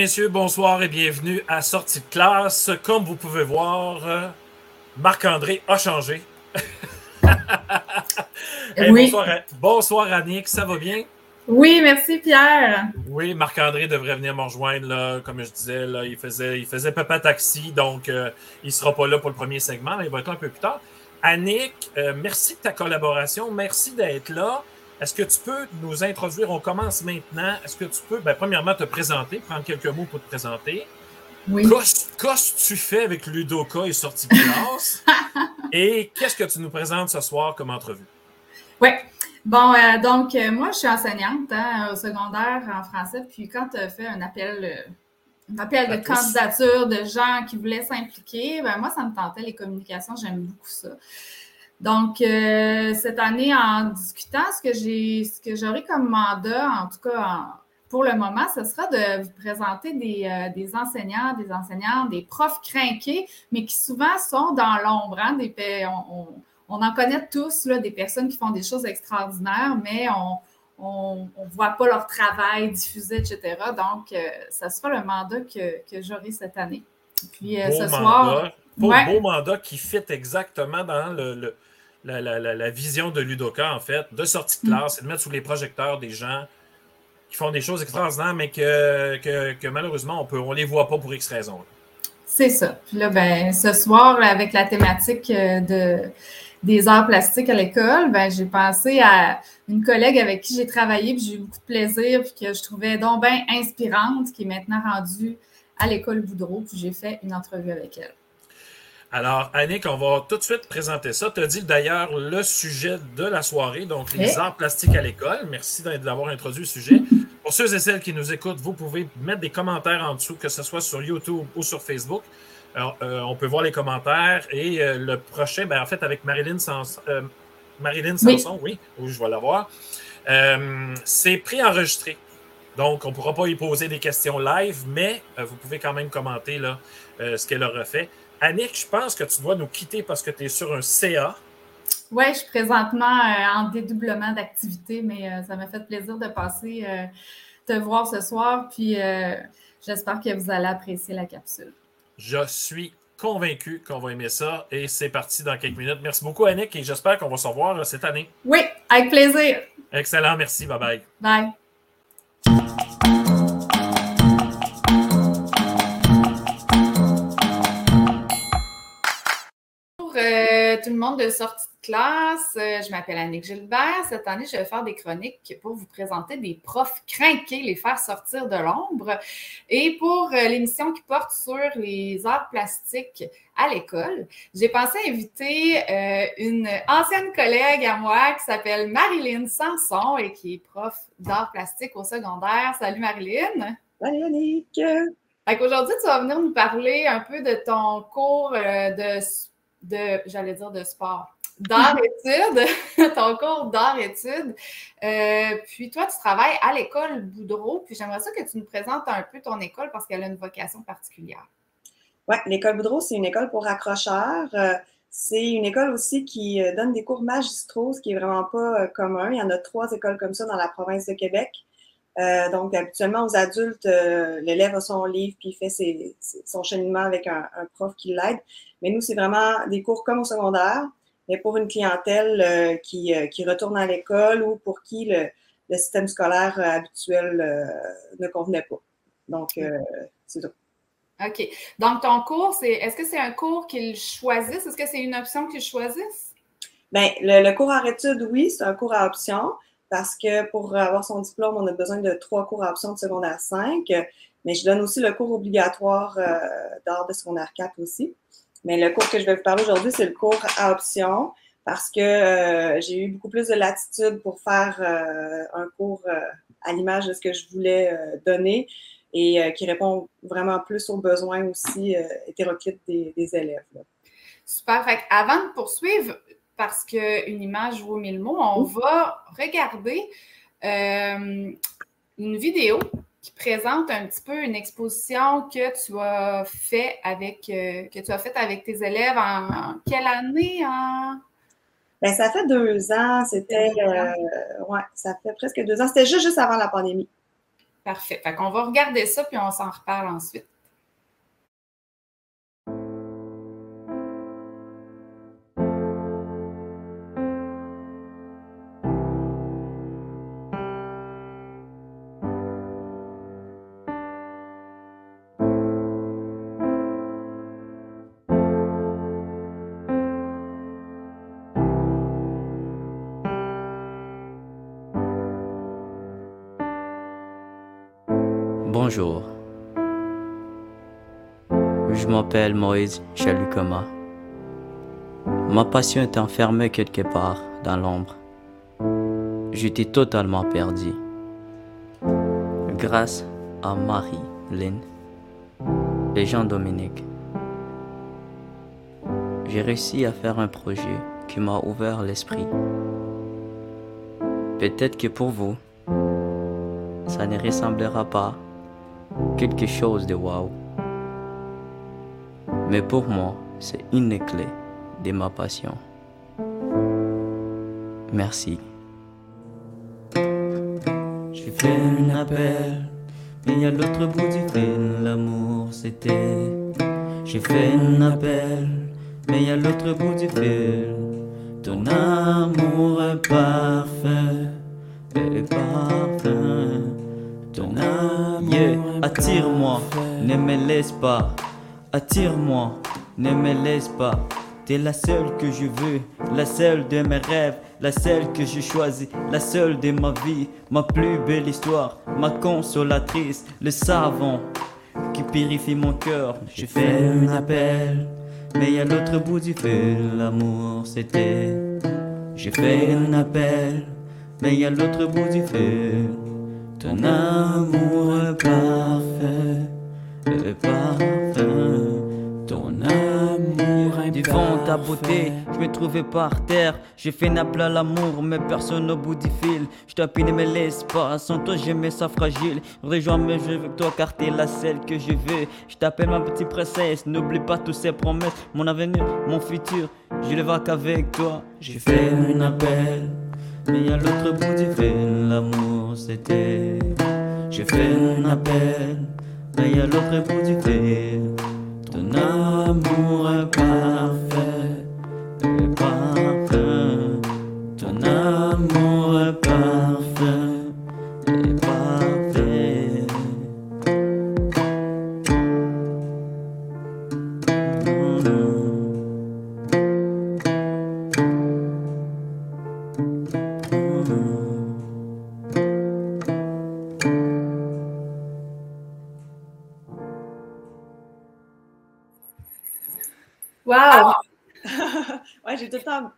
messieurs, bonsoir et bienvenue à Sortie de classe. Comme vous pouvez voir, euh, Marc-André a changé. oui. bonsoir, Annick, ça va bien? Oui, merci Pierre. Oui, Marc-André devrait venir me rejoindre, là, comme je disais, là, il faisait, il faisait Papa Taxi, donc euh, il ne sera pas là pour le premier segment, il va être là un peu plus tard. Annick, euh, merci de ta collaboration, merci d'être là. Est-ce que tu peux nous introduire? On commence maintenant. Est-ce que tu peux, ben, premièrement, te présenter, prendre quelques mots pour te présenter? Oui. Qu'est-ce que tu fais avec Ludoka et sortie de classe? et qu'est-ce que tu nous présentes ce soir comme entrevue? Oui. Bon, euh, donc, euh, moi, je suis enseignante hein, au secondaire en français. Puis, quand tu as fait un appel, euh, un appel de candidature de gens qui voulaient s'impliquer, ben, moi, ça me tentait les communications. J'aime beaucoup ça. Donc, euh, cette année, en discutant, ce que j'ai, ce que j'aurai comme mandat, en tout cas pour le moment, ce sera de vous présenter des, euh, des, enseignants, des enseignantes, des profs crinqués, mais qui souvent sont dans l'ombre. Hein, des, on, on, en connaît tous, là, des personnes qui font des choses extraordinaires, mais on ne voit pas leur travail diffusé, etc. Donc, euh, ça sera le mandat que, que j'aurai cette année. Puis ce soir. Beau, beau mandat qui fit exactement dans le la, vision de Ludoka, en fait, de sortie de mm. classe, c'est de mettre sous les projecteurs des gens qui font des choses extraordinaires, mais que, que, malheureusement, on ne les voit pas pour X raisons. C'est ça. Puis là, ben, ce soir, avec la thématique euh, de, des arts plastiques à l'école, ben, j'ai pensé à une collègue avec qui j'ai travaillé, puis j'ai eu beaucoup de plaisir, puis que je trouvais donc bien inspirante, qui est maintenant rendue à l'école Boudreau, puis j'ai fait une entrevue avec elle. Alors, Annick, on va tout de suite présenter ça. Tu as dit d'ailleurs le sujet de la soirée, donc les arts plastiques à l'école. Merci d'avoir introduit le sujet. Pour ceux et celles qui nous écoutent, vous pouvez mettre des commentaires en dessous, que ce soit sur YouTube ou sur Facebook. Alors, euh, on peut voir les commentaires. Et euh, le prochain, ben, en fait, avec Marilyn, Sans, euh, Marilyn Sanson, oui. oui, je vais la voir. c'est préenregistré. Donc, on ne pourra pas y poser des questions live, mais vous pouvez quand même commenter là, ce qu'elle aura fait. Annick, je pense que tu dois nous quitter parce que tu es sur un CA. Oui, je suis présentement euh, en dédoublement d'activité, mais euh, ça m'a fait plaisir de passer euh, te voir ce soir. Puis j'espère que vous allez apprécier la capsule. Je suis convaincu qu'on va aimer ça et c'est parti dans quelques minutes. Merci beaucoup, Annick, et j'espère qu'on va se revoir cette année. Oui, avec plaisir. Excellent, merci. Bye bye. Bye. Tout le monde de sortie de classe. Euh, je m'appelle Annick Gilbert. Cette année, je vais faire des chroniques pour vous présenter des profs craqués, les faire sortir de l'ombre. Et pour euh, l'émission qui porte sur les arts plastiques à l'école, j'ai pensé inviter euh, une ancienne collègue à moi qui s'appelle Marilyn Sanson et qui est prof d'art plastique au secondaire. Salut Marilyn. Salut Annick. Aujourd'hui, tu vas venir nous parler un peu de ton cours de de, j'allais dire de sport, d'art-études, ton cours d'art-études. Euh, puis toi, tu travailles à l'école Boudreau. Puis j'aimerais ça que tu nous présentes un peu ton école parce qu'elle a une vocation particulière. Oui, l'école Boudreau, c'est une école pour accrocheurs. Euh, c'est une école aussi qui euh, donne des cours magistraux, ce qui n'est vraiment pas commun. Il y en a trois écoles comme ça dans la province de Québec. Donc, habituellement, aux adultes, l'élève a son livre puis il fait son cheminement avec un prof qui l'aide. Mais nous, c'est vraiment des cours comme au secondaire, mais pour une clientèle euh, qui, euh, qui, retourne à l'école ou pour qui le, le système scolaire euh, habituel ne convenait pas. Donc, c'est tout. OK. Donc, ton cours, c'est est-ce que c'est un cours qu'ils choisissent? Est-ce que c'est une option qu'ils choisissent? Bien, le, cours en études, oui, c'est un cours à option parce que pour avoir son diplôme, on a besoin de trois cours à option de secondaire 5. Mais je donne aussi le cours obligatoire d'art de secondaire 4 aussi. Mais le cours que je vais vous parler aujourd'hui, c'est le cours à option parce que euh, j'ai eu beaucoup plus de latitude pour faire euh, un cours euh, à l'image de ce que je voulais donner et qui répond vraiment plus aux besoins aussi hétéroclites des, élèves. Super. Fait avant de poursuivre, parce qu'une image vaut mille mots, on va regarder une vidéo qui présente un petit peu une exposition que tu as fait avec que tu as faite avec tes élèves en, quelle année en? Ben, ça fait deux ans. C'était ouais, ça fait presque deux ans. C'était juste, juste avant la pandémie. Parfait. Fait qu'on va regarder ça puis on s'en reparle ensuite. Bonjour. Je m'appelle Moïse Chalukoma. Ma passion est enfermée quelque part dans l'ombre. J'étais totalement perdu. Grâce à Marie, Lynn et Jean-Dominique, j'ai réussi à faire un projet qui m'a ouvert l'esprit. Peut-être que pour vous, ça ne ressemblera pas quelque chose de wow. Mais pour moi, c'est une clé de ma passion. Merci. J'ai fait un appel, mais il y a l'autre bout du fil, l'amour c'était. J'ai fait un appel, mais il y a l'autre bout du fil. Ton amour est parfait, est parfait. Attire-moi, ne me laisse pas. Attire-moi, ne me laisse pas. T'es la seule que je veux, la seule de mes rêves, la seule que je choisis, la seule de ma vie, ma plus belle histoire, ma consolatrice, le savon qui purifie mon cœur. Je fais un appel, mais y a l'autre bout du fil, l'amour c'était. J'ai fait un appel, mais y a l'autre bout du fil. Ton amour est parfait, est parfait. Ton amour est fond ta beauté, je me trouvais par terre. J'ai fait nappe à l'amour, mais personne au bout du fil. Je t'appuie, ne me laisse pas. Sans toi, j'aimais ça fragile. Rejoins-moi, je veux que toi, car t'es la celle que je veux. Je t'appelle ma petite princesse. N'oublie pas toutes ces promesses. Mon avenir, mon futur, je le vois qu'avec toi. J'ai fait un appel. Mais y'a l'autre bout du fil, l'amour c'était. J'ai fait un appel, mais y'a l'autre bout du fil. Ton amour est parfait,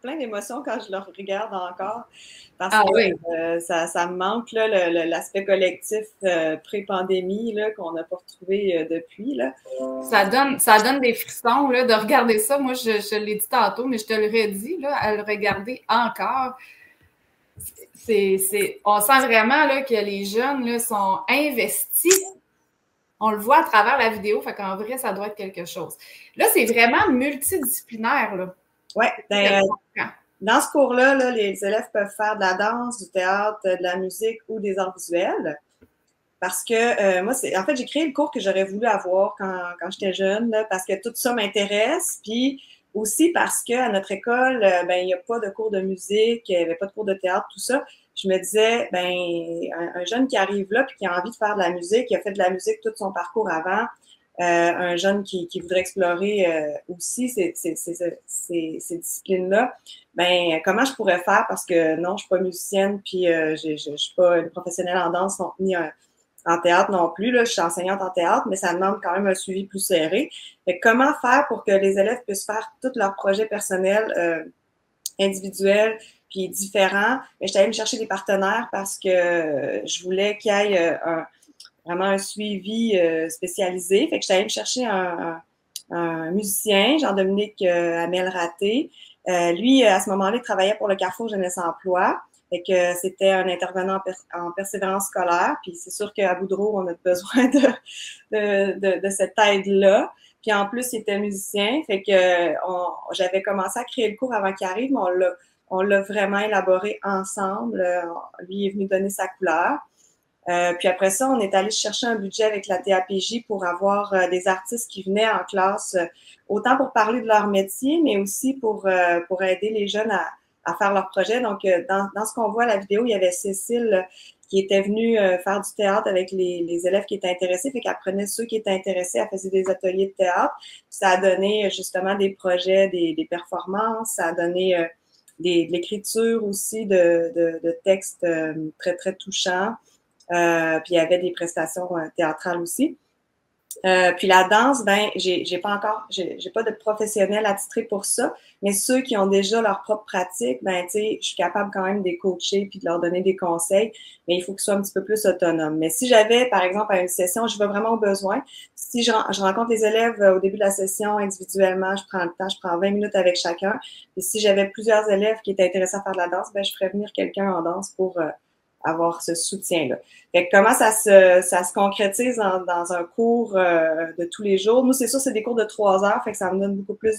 plein d'émotions quand je le regarde encore. Parce Ah que oui. euh, ça, ça me manque l'aspect collectif euh, pré-pandémie qu'on n'a pas retrouvé euh, depuis. Là. Ça donne, ça donne des frissons là, de regarder ça. Moi, je, je l'ai dit tantôt, mais je te le redis, là, à le regarder encore. On sent vraiment là, que les jeunes là, sont investis. On le voit à travers la vidéo, fait qu'en vrai, ça doit être quelque chose. Là, c'est vraiment multidisciplinaire. Là. Ouais, ben, dans ce cours-là, là, les élèves peuvent faire de la danse, du théâtre, de la musique ou des arts visuels. Parce que euh, moi, c'est en fait, j'ai créé le cours que j'aurais voulu avoir quand, quand j'étais jeune, là, parce que tout ça m'intéresse. Puis aussi parce qu'à notre école, euh, ben, il n'y a pas de cours de musique, il n'y avait pas de cours de théâtre, tout ça. Je me disais, ben, un, un jeune qui arrive là puis qui a envie de faire de la musique, qui a fait de la musique tout son parcours avant, un jeune qui, qui voudrait explorer euh, aussi ces, ces, ces, ces, disciplines-là, ben comment je pourrais faire? Parce que non, je suis pas musicienne puis euh, je, je suis pas une professionnelle en danse ni un- en théâtre non plus. Là, je suis enseignante en théâtre, mais ça demande quand même un suivi plus serré. Fait comment faire pour que les élèves puissent faire tous leurs projets personnels, euh, individuels, puis différents? Mais je suis allée me chercher des partenaires parce que euh, je voulais qu'il y ait euh, un, vraiment un suivi euh, spécialisé. Fait que je suis allée me chercher un, un, musicien, Jean-Dominique euh, Amel Raté. Euh, lui, à ce moment-là, il travaillait pour le Carrefour Jeunesse Emploi. Fait que c'était un intervenant en, persévérance scolaire. Puis c'est sûr qu'à Boudreau, on a besoin de, de, de, cette aide-là. Puis en plus, il était musicien. Fait que j'avais commencé à créer le cours avant qu'il arrive, mais on l'a vraiment élaboré ensemble. lui est venu donner sa couleur. Euh, puis après ça, on est allé chercher un budget avec la TAPJ pour avoir euh, des artistes qui venaient en classe, euh, autant pour parler de leur métier, mais aussi pour, pour aider les jeunes à, à faire leur projet. Donc, dans, dans ce qu'on voit à la vidéo, il y avait Cécile qui était venue faire du théâtre avec les, les élèves qui étaient intéressés, fait qu'elle prenait ceux qui étaient intéressés, elle faisait des ateliers de théâtre. Ça a donné justement des projets, des, des performances, ça a donné des, de l'écriture aussi de, de, de textes très, très touchants. Euh, puis il y avait des prestations euh, théâtrales aussi. Euh, puis la danse, ben, j'ai, pas encore, j'ai, pas de professionnels attitrés pour ça, mais ceux qui ont déjà leur propre pratique, ben, tu sais, je suis capable quand même de les coacher puis de leur donner des conseils, mais il faut qu'ils soient un petit peu plus autonomes. Mais si j'avais, par exemple, à une session, je vais vraiment au besoin. Si je, je, rencontre les élèves au début de la session individuellement, je prends le temps, je prends 20 minutes avec chacun. Et si j'avais plusieurs élèves qui étaient intéressés à faire de la danse, ben, je ferais venir quelqu'un en danse pour avoir ce soutien-là. Comment ça se, ça se concrétise dans, dans un cours euh, de tous les jours? Nous, c'est sûr, c'est des cours de trois heures, fait que ça me donne beaucoup plus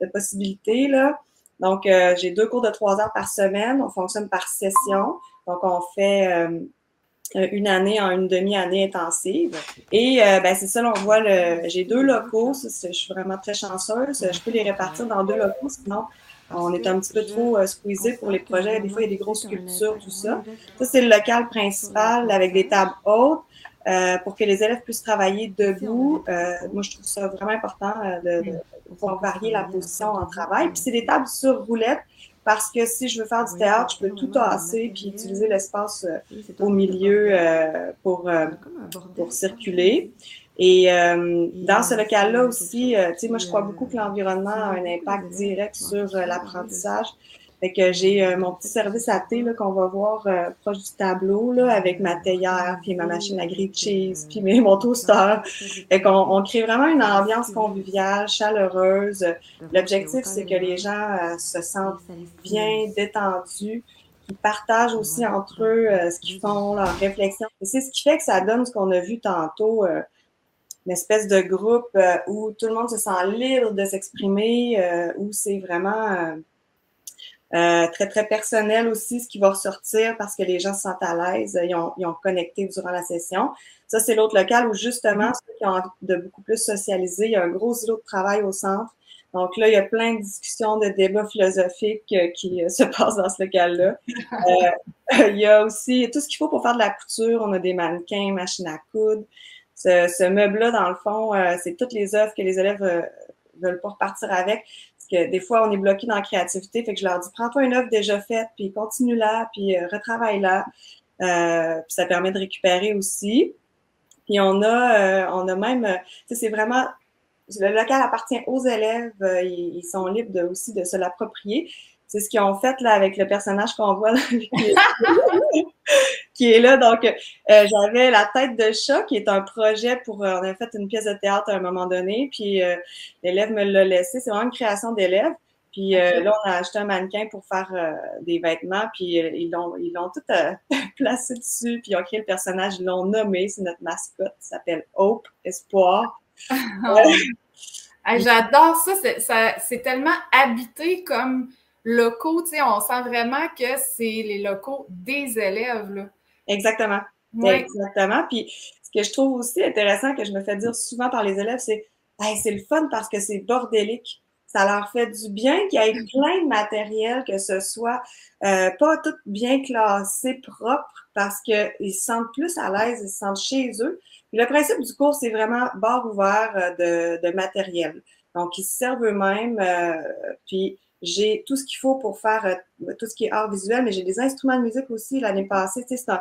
de, possibilités. Là. Donc, euh, j'ai deux cours de trois heures par semaine. On fonctionne par session. Donc, on fait euh, une année en une demi-année intensive. Et ben, c'est ça, on voit le. J'ai deux locaux. je suis vraiment très chanceuse. Je peux les répartir dans deux locaux, sinon on est un petit peu trop euh, squeezé pour les projets. Des fois, il y a des grosses sculptures, tout ça. Ça, c'est le local principal avec des tables hautes euh, pour que les élèves puissent travailler debout. Euh, moi, je trouve ça vraiment important de, pouvoir varier la position en travail. Puis, c'est des tables sur roulettes parce que si je veux faire du théâtre, je peux tout tasser puis utiliser l'espace au milieu pour, pour circuler. Et euh, dans ce local-là aussi, euh, tu sais, moi, je crois beaucoup que l'environnement a un impact direct sur euh, l'apprentissage. Fait que j'ai mon petit service à thé qu'on va voir proche du tableau là, avec ma théière, puis ma machine à griller cheese, puis mes, mon toaster. Fait qu'on on crée vraiment une ambiance conviviale, chaleureuse. L'objectif, c'est que les gens se sentent bien détendus, qu'ils partagent aussi entre eux ce qu'ils font, leurs réflexions. C'est ce qui fait que ça donne ce qu'on a vu tantôt une espèce de groupe euh, où tout le monde se sent libre de s'exprimer, euh, où c'est vraiment euh, très, très personnel aussi ce qui va ressortir parce que les gens se sentent à l'aise, ils ont, ils ont connecté durant la session. Ça, c'est l'autre local où justement, ceux qui ont envie de beaucoup plus socialiser, il y a un gros îlot de travail au centre. Donc là, il y a plein de discussions, de débats philosophiques qui se passent dans ce local-là. il y a aussi tout ce qu'il faut pour faire de la couture. On a des mannequins, machines à coudre ce, meuble-là, dans le fond, euh, c'est toutes les œuvres que les élèves euh, veulent pas repartir avec. Parce que des fois, on est bloqué dans la créativité. Fait que je leur dis, prends-toi une œuvre déjà faite, puis continue là, puis euh, retravaille-la. puis ça permet de récupérer aussi. Puis on a, on a même, c'est vraiment, le local appartient aux élèves. ils, sont libres de, aussi de se l'approprier. C'est ce qu'ils ont fait là avec le personnage qu'on voit là, qui est là. Donc, euh, j'avais La tête de chat, qui est un projet pour. Euh, on a fait une pièce de théâtre à un moment donné, puis euh, l'élève me l'a laissé. C'est vraiment une création d'élève. Puis là, on a acheté un mannequin pour faire des vêtements, puis ils l'ont ils l'ont tout placé dessus, puis ils ont créé le personnage, ils l'ont nommé, c'est notre mascotte, il s'appelle Hope, Espoir. J'adore ça, c'est tellement habité comme locaux, tu sais, on sent vraiment que c'est les locaux des élèves. Là. Exactement. Exactement. Puis ce que je trouve aussi intéressant, que je me fais dire souvent par les élèves, c'est hey, c'est le fun parce que c'est bordélique. Ça leur fait du bien qu'il y ait plein de matériel, que ce soit euh, pas tout bien classé, propre, parce qu'ils se sentent plus à l'aise, ils se sentent chez eux. Puis le principe du cours, c'est vraiment bar ouvert euh, de, de matériel. Donc, ils se servent eux-mêmes. Euh, puis j'ai tout ce qu'il faut pour faire euh, tout ce qui est art visuel, mais j'ai des instruments de musique aussi l'année passée. Tu sais, c'est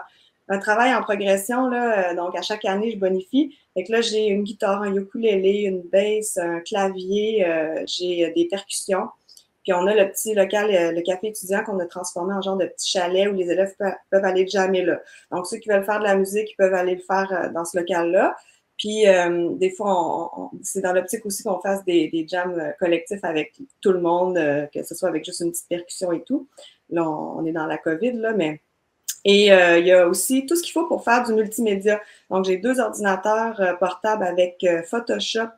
un, travail en progression. Là, euh, donc, à chaque année, je bonifie. Que là, j'ai une guitare, un ukulélé, une basse, un clavier, euh, j'ai des percussions. Puis on a le petit local, le café étudiant qu'on a transformé en genre de petit chalet où les élèves peuvent aller jamais là. Donc, ceux qui veulent faire de la musique, ils peuvent aller le faire dans ce local-là. Puis euh, des fois, c'est dans l'optique aussi qu'on fasse des, des, jams euh, collectifs avec tout le monde, euh, que ce soit avec juste une petite percussion et tout. là, on, est dans la COVID, là, mais. Et il y a aussi tout ce qu'il faut pour faire du multimédia. Donc, j'ai deux ordinateurs portables avec Photoshop,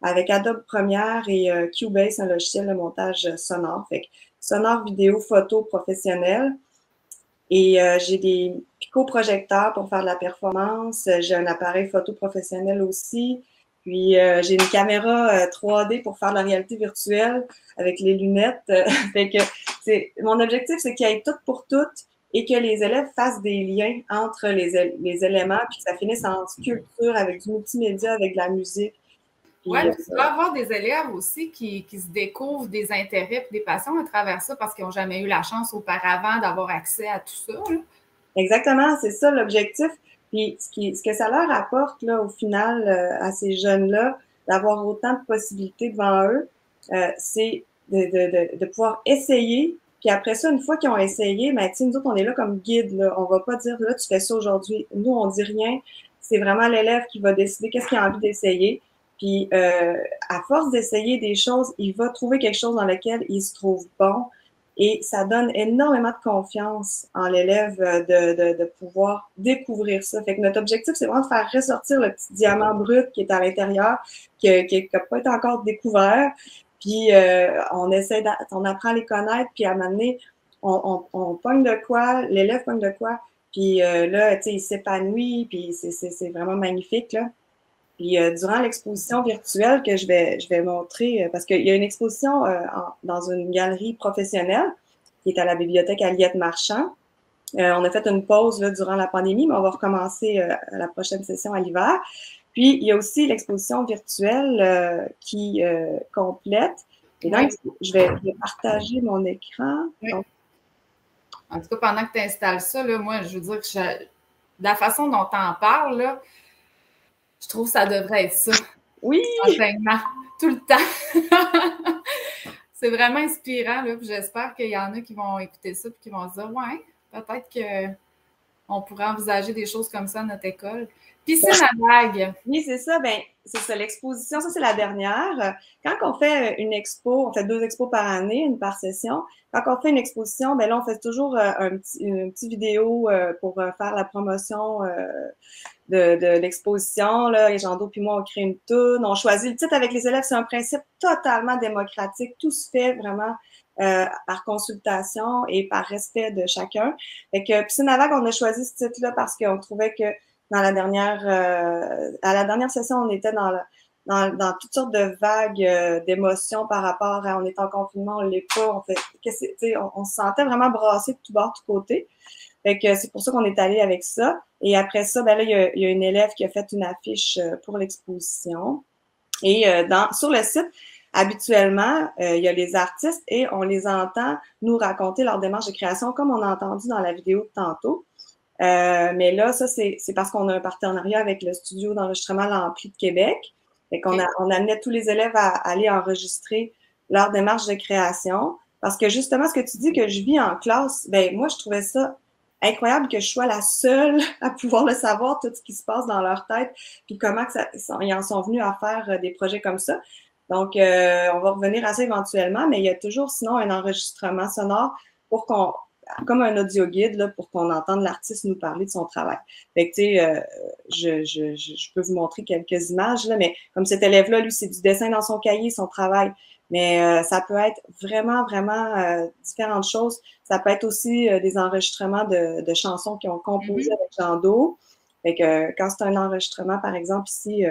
avec Adobe Premiere et Cubase, un logiciel de montage sonore. Fait que sonore, vidéo, photo professionnel. Et euh, j'ai des picoprojecteurs pour faire de la performance. J'ai un appareil photo professionnel aussi. Puis euh, j'ai une caméra 3D euh, pour faire de la réalité virtuelle avec les lunettes. fait que c'est mon objectif, c'est qu'il y ait tout pour tout et que les élèves fassent des liens entre les, les éléments, puis que ça finisse en sculpture avec du multimédia, avec de la musique. Oui, tu dois avoir des élèves aussi qui, qui, se découvrent des intérêts et des passions à travers ça parce qu'ils n'ont jamais eu la chance auparavant d'avoir accès à tout ça. Exactement, c'est ça l'objectif. Puis ce, qui, ce, que ça leur apporte là, au final euh, à ces jeunes-là, d'avoir autant de possibilités devant eux, euh, c'est de, de, de, pouvoir essayer. Puis après ça, une fois qu'ils ont essayé, ben, nous autres, on est là comme guide. Là. On va pas dire là, tu fais ça aujourd'hui. Nous, on dit rien. C'est vraiment l'élève qui va décider qu'est-ce qu'il a envie d'essayer. Puis, euh, à force d'essayer des choses, il va trouver quelque chose dans lequel il se trouve bon. Et ça donne énormément de confiance en l'élève euh, de, de, de, pouvoir découvrir ça. Fait que notre objectif, c'est vraiment de faire ressortir le petit diamant brut qui est à l'intérieur, qui n'a pas été encore découvert. Puis euh, on essaie, on apprend à les connaître, puis à un moment donné, on, on, on pogne de quoi, l'élève pogne de quoi, puis euh, là, tu sais, il s'épanouit, puis c'est vraiment magnifique, là. Puis euh, durant l'exposition virtuelle que je vais, je vais montrer, euh, parce qu'il y a une exposition euh, dans une galerie professionnelle qui est à la bibliothèque Aliette Marchand. on a fait une pause là, durant la pandémie, mais on va recommencer la prochaine session à l'hiver. Puis il y a aussi l'exposition virtuelle qui complète. Et donc, je vais, partager mon écran. En tout cas, pendant que tu installes ça, là, moi, je veux dire que la façon dont tu en parles, là, je trouve que ça devrait être ça. Oui! Enseignement, tout le temps. c'est vraiment inspirant. Là, j'espère qu'il y en a qui vont écouter ça et qui vont se dire Ouais, peut-être qu'on pourrait envisager des choses comme ça à notre école. Piscine à vagues. Oui, c'est ça. Ben, c'est ça, l'exposition. Ça, c'est la dernière. Quand on fait une expo, on fait deux expos par année, une par session. Quand on fait une exposition, ben là, on fait toujours euh, un petit, une petite vidéo euh, pour euh, faire la promotion de, de l'exposition. Là, Jean puis moi, on crée une toune. On choisit le titre avec les élèves. C'est un principe totalement démocratique. Tout se fait vraiment euh, par consultation et par respect de chacun. Fait que Piscine à on a choisi ce titre-là parce qu'on trouvait que dans la dernière, euh, à la dernière session, on était dans, dans, dans toutes sortes de vagues euh, d'émotions par rapport à on est en confinement, on l'est pas, on fait, on, on se sentait vraiment brassé de tout bord, de tout côté. Fait que c'est pour ça qu'on est allé avec ça. Et après ça, ben là, il y, a, il y a une élève qui a fait une affiche euh, pour l'exposition. Et euh, dans, sur le site, habituellement, euh, il y a les artistes et on les entend nous raconter leur démarche de création, comme on a entendu dans la vidéo de tantôt. mais là, ça, c'est parce qu'on a un partenariat avec le studio d'enregistrement L'Ampli de Québec. Fait qu'on a, on amenait tous les élèves à, à aller enregistrer leur démarche de création. Parce que justement, ce que tu dis que je vis en classe, ben moi, je trouvais ça incroyable que je sois la seule à pouvoir le savoir, tout ce qui se passe dans leur tête, puis comment que ça, ils en sont venus à faire euh, des projets comme ça. Donc, euh, on va revenir à ça éventuellement, mais il y a toujours sinon un enregistrement sonore pour qu'on, comme un audio guide, là, pour qu'on entende l'artiste nous parler de son travail. Fait que, tu sais, euh, je, je, je, peux vous montrer quelques images, là, mais comme cet élève-là, lui, c'est du dessin dans son cahier, son travail. Mais euh, ça peut être vraiment, vraiment euh, différentes choses. Ça peut être aussi euh, des enregistrements de, de, chansons qui ont composé mm-hmm. avec Jean Do. Fait que quand c'est un enregistrement, par exemple, ici,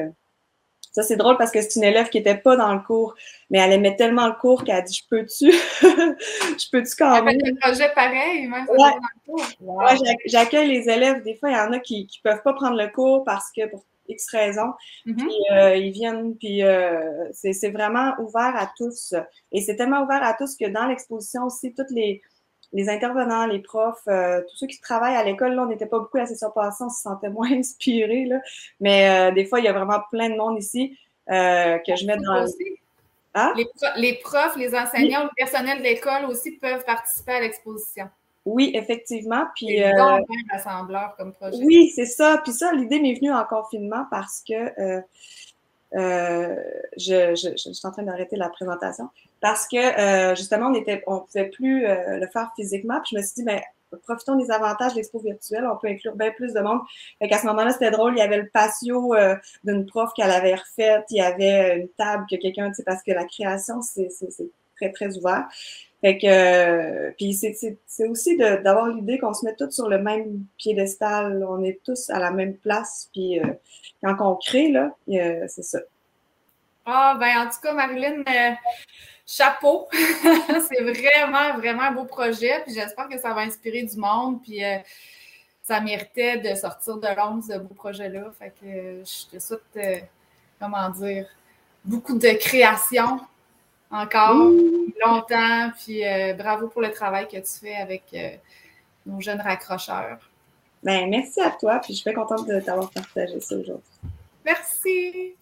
ça c'est drôle parce que c'est une élève qui n'était pas dans le cours, mais elle aimait tellement le cours qu'elle a dit Je peux-tu? Je peux-tu quand même? un projet pareil, même ouais. dans le cours. Ouais, j'accueille les élèves. Des fois, il y en a qui ne peuvent pas prendre le cours parce que pour X raisons. Mm-hmm. Puis euh, ils viennent, puis euh, c'est vraiment ouvert à tous. Et c'est tellement ouvert à tous que dans l'exposition aussi, tous les, les intervenants, les profs, euh, tous ceux qui travaillent à l'école, là, on n'était pas beaucoup la session passée, on se sentait moins inspirés. Là. Mais des fois, il y a vraiment plein de monde ici que je mets dans. Hein? Les, les, profs, les enseignants, le personnel d'école aussi peuvent participer à l'exposition. Oui, effectivement. Puis, euh, un rassembleur comme projet. Oui, c'est ça. Puis ça, l'idée m'est venue en confinement parce que euh, euh, je, je, je, suis en train d'arrêter la présentation parce que euh, justement, on était, on pouvait plus euh, le faire physiquement. Puis je me suis dit, ben, profitons des avantages de l'expo virtuelle, on peut inclure bien plus de monde. Fait qu'à ce moment-là, c'était drôle, il y avait le patio d'une prof qu'elle avait refaite, il y avait une table que quelqu'un, tu sais, parce que la création, c'est très, très ouvert. Fait que, puis c'est aussi d'avoir l'idée qu'on se met tous sur le même piédestal, on est tous à la même place, puis quand on crée, là, c'est ça. Ah, ben en tout cas, Marilyn, euh, chapeau. c'est vraiment, vraiment un beau projet. Puis j'espère que ça va inspirer du monde. Puis euh, ça méritait de sortir de l'ombre, ce beau projet-là. Fait que euh, je te souhaite, comment dire, beaucoup de création encore, longtemps. Puis bravo pour le travail que tu fais avec nos jeunes raccrocheurs. Ben, merci à toi. Puis je suis contente de t'avoir partagé ça aujourd'hui. Merci.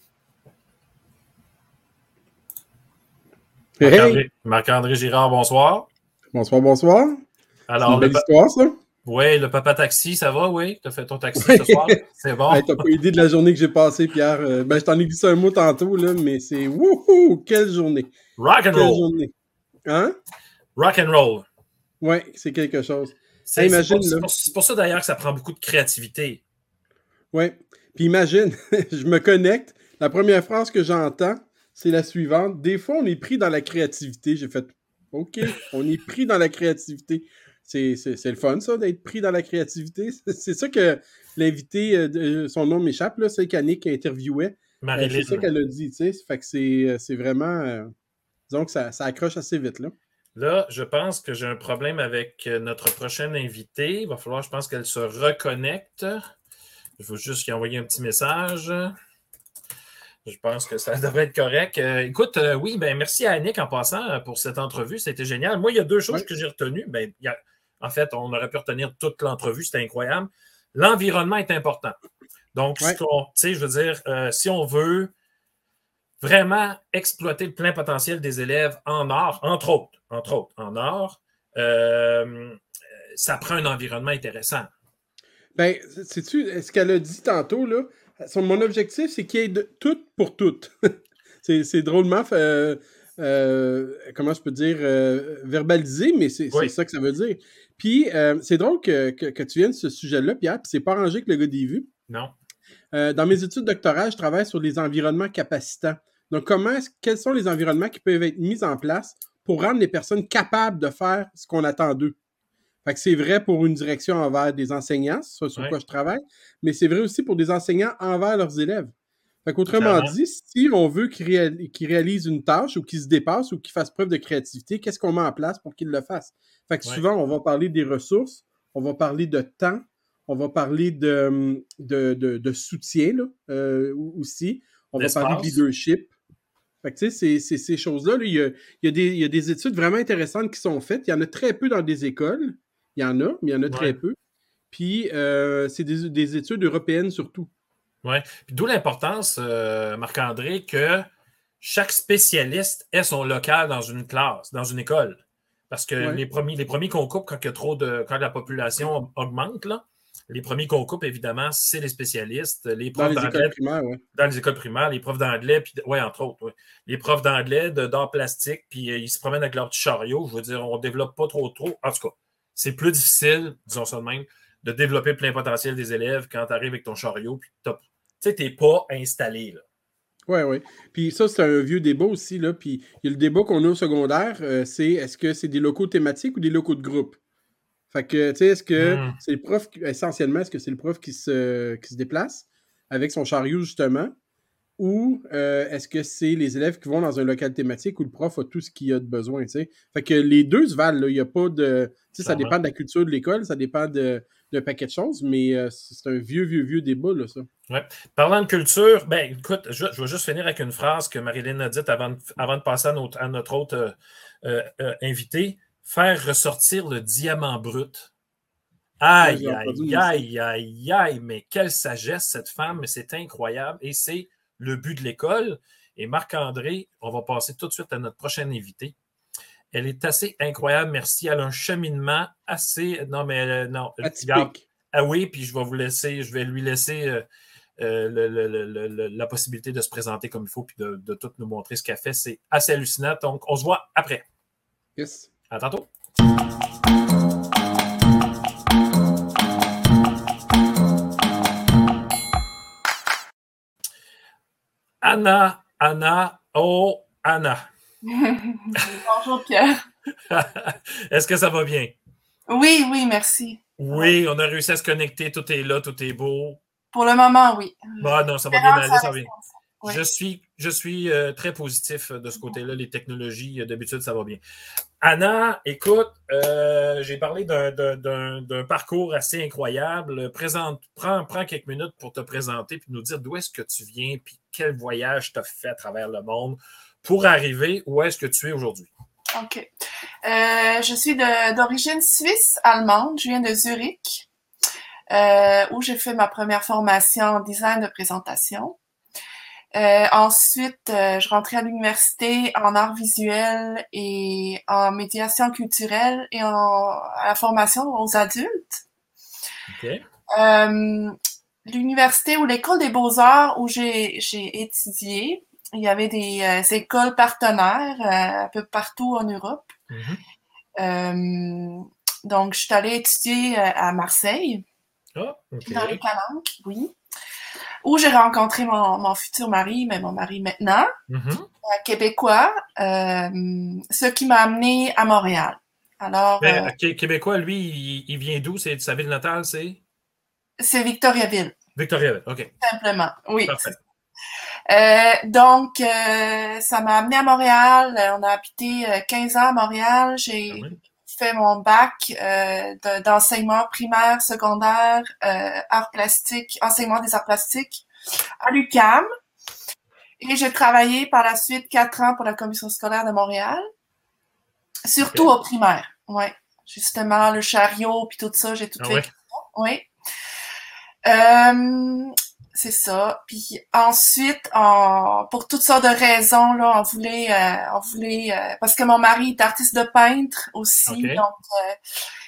Marc-André Girard, bonsoir. Bonsoir, bonsoir. Alors, une belle histoire, ça? Oui, le papa taxi, ça va, oui? Tu as fait ton taxi ce soir? C'est bon? Tu n'as pas idée de la journée que j'ai passée, Pierre. Euh, ben, je t'en ai glissé un mot tantôt, là, mais c'est wouhou! Quelle journée! Rock and Quelle roll. journée! Hein? Rock and roll. Oui, c'est quelque chose. C'est pour, pour ça d'ailleurs que ça prend beaucoup de créativité. Oui. Puis imagine, je me connecte. La première phrase que j'entends, c'est la suivante. Des fois, on est pris dans la créativité. J'ai fait OK, on est pris dans la créativité. C'est le fun, ça, d'être pris dans la créativité. C'est ça que l'invité, euh, son nom m'échappe, là, c'est qu'Annick interviewait. Euh, c'est ça qu'elle a dit, tu sais. Fait que c'est c'est vraiment. euh, disons que ça, ça accroche assez vite, là. Là, je pense que j'ai un problème avec euh, notre prochaine invitée. Il va falloir, je pense qu'elle se reconnecte. Je veux juste lui envoyer un petit message. Je pense que ça devrait être correct. Euh, écoute, euh, oui, ben merci à Annick en passant euh, pour cette entrevue. C'était génial. Moi, il y a deux choses que j'ai retenues. Ben, il y a- en fait, on aurait pu retenir toute l'entrevue. C'était incroyable. L'environnement est important. Donc, Ouais. je veux dire, euh, si on veut vraiment exploiter le plein potentiel des élèves en art, entre autres, entre autres, en art, euh, ça prend un environnement intéressant. Ben, sais-tu, ce qu'elle a dit tantôt, là, son, mon objectif, c'est qu'il y ait de tout pour tout. c'est drôlement, euh, euh, comment je peux dire, euh, verbalisé, mais c'est c'est Oui. ça que ça veut dire. Puis, euh, c'est drôle que, que, que tu viennes de ce sujet-là, Pierre, puis c'est pas arrangé avec le gars des vues. Non? Euh, dans mes études doctorales, je travaille sur les environnements capacitants. Donc, comment est-ce- quels sont les environnements qui peuvent être mis en place pour rendre les personnes capables de faire ce qu'on attend d'eux? Fait que c'est vrai pour une direction envers des enseignants, c'est ça sur Ouais. quoi je travaille, mais c'est vrai aussi pour des enseignants envers leurs élèves. Fait qu'autrement dit, si on veut qu'ils réalisent une tâche ou qu'ils se dépassent ou qu'ils fassent preuve de créativité, qu'est-ce qu'on met en place pour qu'ils le fassent? Fait que Ouais. souvent, on va parler des ressources, on va parler de temps, on va parler de, de, de, de soutien là, euh, aussi. On va parler de leadership. Fait que tu sais, c'est- ces choses-là. là, il, y a, il, il y a des études vraiment intéressantes qui sont faites. Il y en a très peu dans des écoles. Il y en a, mais il y en a très peu. Puis, euh, c'est des, des études européennes surtout. Oui. D'où l'importance, euh, Marc-André, que chaque spécialiste ait son local dans une classe, dans une école. Parce que Ouais. les, premiers, les premiers qu'on coupe quand, il y a trop de, quand la population augmente, là, les premiers qu'on coupe, évidemment, c'est les spécialistes, les Dans profs les d'anglais écoles primaires, ouais. dans les écoles primaires, les profs d'anglais, puis ouais, entre autres, ouais. les profs d'anglais, d'art plastique, puis euh, ils se promènent avec leur petit chariot. Je veux dire, on développe pas trop trop. En tout cas, c'est plus difficile, disons ça de même, de développer le plein potentiel des élèves quand tu arrives avec ton chariot, puis tu sais, t'es pas installé. Là. Oui, oui. Puis ça, c'est un vieux débat aussi. Là. Puis il y a le débat qu'on a au secondaire, euh, c'est est-ce que c'est des locaux thématiques ou des locaux de groupe? Fait que, tu sais, est-ce que Mm. c'est le prof, qui- essentiellement, est-ce que c'est le prof qui se, qui se déplace avec son chariot, justement? Ou euh, est-ce que c'est les élèves qui vont dans un local thématique où le prof a tout ce qu'il a de besoin, tu sais? Fait que les deux se valent, là. Il n'y a pas de... Tu sais, ça dépend de la culture de l'école, ça dépend de- d'un paquet de choses, mais euh, c'est un vieux, vieux, vieux débat, là, ça. Parlant de culture, ben écoute, je, je vais juste finir avec une phrase que Marilyn a dite avant de, avant de passer à notre, à notre autre euh, euh, invité. Faire ressortir le diamant brut. Aïe, aïe, aïe, aïe, aïe, mais quelle sagesse cette femme, mais c'est incroyable. Et c'est le but de l'école. Et Marc-André, on va passer tout de suite à notre prochaine invité. Elle est assez incroyable, merci. Elle a un cheminement assez. Non, mais euh, non. ah oui, puis je vais vous laisser, je vais lui laisser euh, euh, le- le- le- le- la possibilité de se présenter comme il faut puis de, de tout nous montrer ce qu'elle fait. C'est assez hallucinant. Donc, on se voit après. Yes. À tantôt. Anna, Anna, oh, Anna. Bonjour Pierre. Est-ce que ça va bien? Oui, oui, merci. Oui, on a réussi à se connecter. Tout est là, tout est beau. Pour le moment, oui. Bah non, ça va bien aller, ça va bien. Oui. Je suis, je suis euh, très positif de ce côté-là. Les technologies, euh, d'habitude, ça va bien. Anna, écoute, euh, j'ai parlé d'un parcours assez incroyable. Présente, prends, prends quelques minutes pour te présenter puis nous dire d'où est-ce que tu viens puis quel voyage tu as fait à travers le monde pour arriver où est-ce que tu es aujourd'hui. OK. Euh, je suis d'origine suisse-allemande. Je viens de Zurich, euh, où j'ai fait ma première formation en design de présentation. Euh, ensuite, je rentrais à l'université en art visuel et en médiation culturelle et en, à la formation aux adultes. OK? Euh, l'université ou l'école des beaux-arts où j'ai j'ai étudié, il y avait des euh, écoles partenaires euh, un peu partout en Europe. Mhm. Euh, donc, je suis allée étudier à Marseille, Ah, dans les Calanques, oui, où j'ai rencontré mon, mon futur mari, mais mon mari maintenant, Mhm. Québécois, ce qui m'a amené à Montréal. Alors, Mais, Québécois, lui, il, il vient d'où? C'est sa ville natale, c'est? c'est Victoriaville, Victoriaville. OK, simplement. Oui, parfait. Euh, donc, euh, ça m'a amené à Montréal. Euh, On a habité euh, 15 ans à Montréal. J'ai Ah oui. fait mon bac euh, de- d'enseignement primaire, secondaire, euh, arts plastiques, enseignement des arts plastiques à l'UQAM. Et j'ai travaillé par la suite quatre ans pour la commission scolaire de Montréal, surtout au primaire. Ouais, justement le chariot puis tout ça, j'ai tout Ah fait. Oui. Euh, c'est ça. Puis ensuite, on- pour toutes sortes de raisons, là, on voulait, euh, on voulait, euh, parce que mon mari est artiste de peintre aussi, donc euh,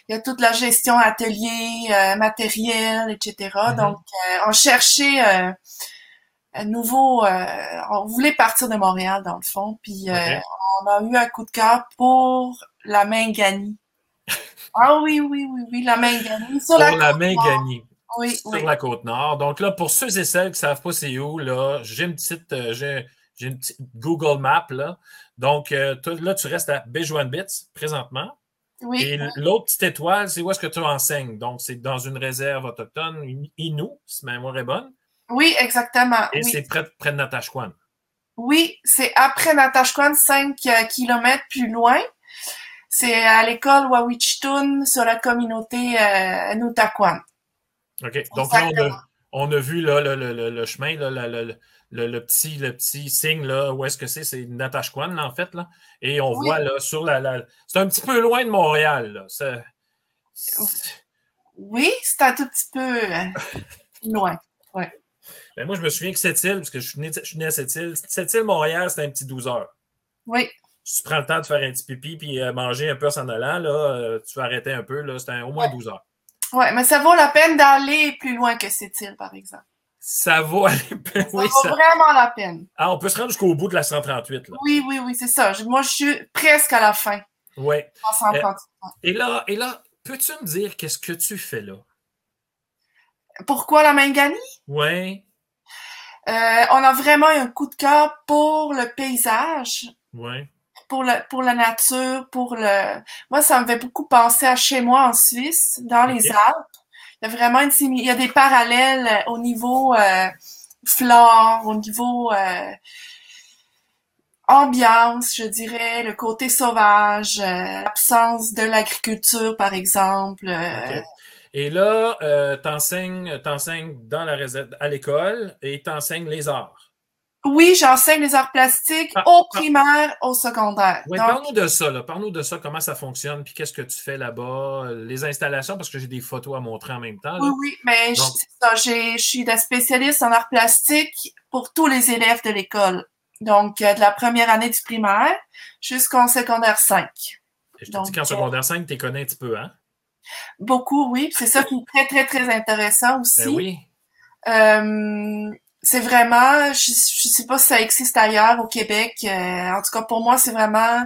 il y a toute la gestion atelier, euh, matériel, etc. Mhm. Donc, euh, on cherchait euh, un nouveau, euh, on voulait partir de Montréal dans le fond, puis euh, on a eu un coup de cœur pour la main Gani. Ah oui, oui, oui, oui, la main Gani. Sur Pour la la gagnée. Oui, sur oui. la côte nord. Donc là, pour ceux et celles qui ne savent pas c'est où, là, j'ai une petite, euh, j'ai, j'ai une petite Google Map. Là. Donc euh, là, tu restes à Bits présentement. Oui, Et l'autre petite étoile, c'est où est-ce que tu enseignes? Donc, c'est dans une réserve autochtone, une Innu, si ma mémoire est bonne. oui, exactement. Et c'est près, près de Natashquan. Oui, c'est après Natashquan, 5 kilomètres plus loin. C'est à l'école Wawichtoun sur la communauté euh, Nutaquan. OK. Donc là, on a, Exactement. on a vu là, le, le- le- le chemin, là, le, petit, le petit signe, là, où est-ce que c'est? C'est Natashquan, là, en fait. Là. Et on Oui. voit là, sur la. la- c'est un petit peu loin de Montréal. Là. Ça- Oui, c'est un tout petit peu euh, loin. Ben, moi, je me souviens que cette île, parce que je suis né, je suis né à cette île, cette île Montréal, c'était un petit 12 heures. Oui, Si tu prends le temps de faire un petit pipi puis euh, manger un peu en s'en allant, là, euh, tu vas arrêter un peu, là, c'était au moins 12 heures. Ouais, mais ça vaut la peine d'aller plus loin que cette île, par exemple. Ça va aller. Ça oui, vaut ça- vraiment la peine. Ah, on peut se rendre jusqu'au bout de la 138. Là. Oui, oui, oui, c'est ça. Moi, je suis presque à la fin. En 130. Et là, et là peux-tu me dire qu'est-ce que tu fais là? Pourquoi la Mangani? Ouais. Euh, on a vraiment un coup de cœur pour le paysage, Ouais. Pour le, pour la nature, pour le. Moi, ça me fait beaucoup penser à chez moi en Suisse, dans les. Alpes. Il y a vraiment une il y a des parallèles euh, au niveau euh, flore, au niveau euh, ambiance, je dirais, le côté sauvage, euh, l'absence de l'agriculture, par exemple. Et là, t'enseignes, t'enseignes dans la réserve, à l'école et t'enseignes les arts. Oui, j'enseigne les arts plastiques Ah, au ah. primaire, au secondaire. Oui, Donc, parle-nous de ça, là. Parle-nous de ça, comment ça fonctionne, puis qu'est-ce que tu fais là-bas, euh, les installations, parce que j'ai des photos à montrer en même temps. là. Oui, oui, mais je- Donc- c'est ça, j'ai- je suis la spécialiste en arts plastiques pour tous les élèves de l'école. Donc, euh, de la première année du primaire jusqu'en secondaire 5. Je te donc, dis qu'en secondaire 5, tu les connais un petit peu, hein? Beaucoup, oui. C'est ça qui est très, très, très intéressant aussi. Ben oui. Euh, c'est vraiment, je, je sais pas si ça existe ailleurs au Québec. euh, en tout cas, pour moi, c'est vraiment,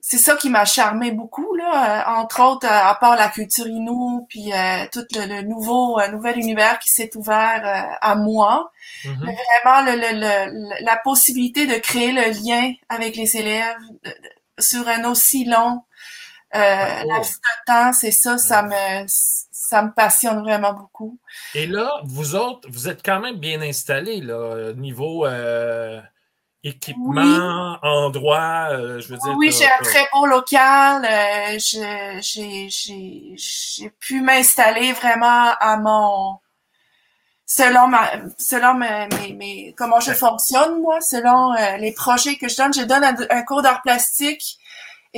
c'est ça qui m'a charmé beaucoup là. euh, entre autres, euh, à part la culture inou, puis euh, tout le, le nouveau, euh, nouvel univers qui s'est ouvert euh, à moi. Mhm. Vraiment, le, le, le- la possibilité de créer le lien avec les élèves sur un aussi long euh, Oh. laps de temps, c'est ça, ça me, ça me passionne vraiment beaucoup. Et là, vous autres, vous êtes quand même bien installés, là, niveau euh, équipement, endroit, euh, je veux dire. Oui, j'ai un très beau local. euh, j'ai, pu m'installer vraiment à mon selon ma selon mes, mes, mes- comment je fonctionne moi, selon euh, les projets que je donne. Je donne un, un cours d'art plastique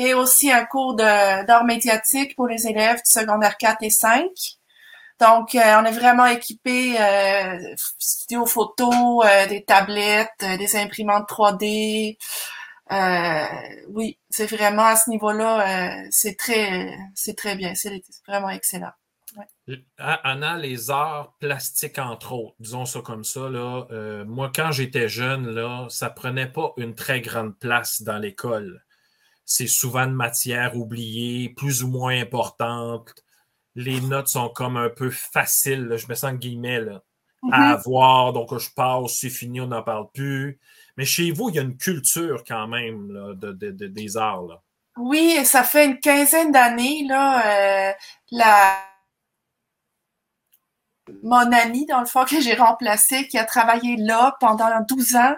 et aussi un cours d'art médiatique pour les élèves du secondaire 4 et 5. Donc, euh, on est vraiment équipé euh, studio photo, euh, des tablettes, euh, des imprimantes 3D. Euh, oui, c'est vraiment à ce niveau-là, c'est très, c'est très bien, c'est vraiment excellent. Ah, Anna, les arts plastiques, entre autres, disons ça comme ça, là, moi, quand j'étais jeune, là, ça prenait pas une très grande place dans l'école. C'est souvent une matière oubliée, plus ou moins importante. Les notes sont comme un peu faciles, là, je me sens guillemets, là, à avoir. Donc, je passe, c'est fini, on n'en parle plus. Mais chez vous, il y a une culture quand même là, de, de- de- des arts. Là. Oui, ça fait une quinzaine d'années, là, euh, la, mon amie, dans le fond, que j'ai remplacé, qui a travaillé là pendant 12 ans,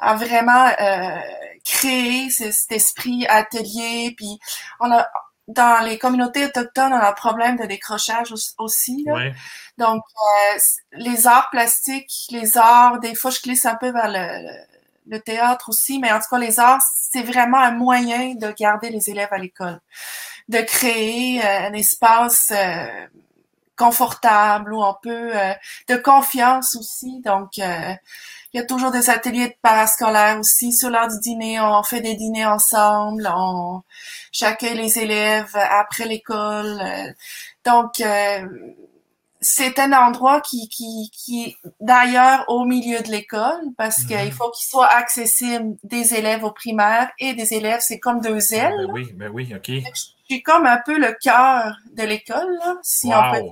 a vraiment euh, créé ce- cet esprit atelier. Puis, on a, dans les communautés autochtones, on a un problème de décrochage aussi-. Là. Ouais. Donc, euh, les arts plastiques, les arts, des fois, je glisse un peu vers le, le- théâtre aussi, mais en tout cas, les arts, c'est vraiment un moyen de garder les élèves à l'école, de créer euh, un espace euh, confortable où on peut, euh, de confiance aussi. Donc, euh, il y a toujours des ateliers de parascolaires aussi. Sur l'heure du dîner, on fait des dîners ensemble, on j'accueille les élèves après l'école. euh, donc, euh, c'est un endroit qui, qui, qui est d'ailleurs au milieu de l'école parce Mhm. qu'il faut qu'il soit accessible des élèves au primaire et des élèves, c'est comme deux ailes. Ben oui, ben oui, OK. Je suis comme un peu le cœur de l'école, là, si on peut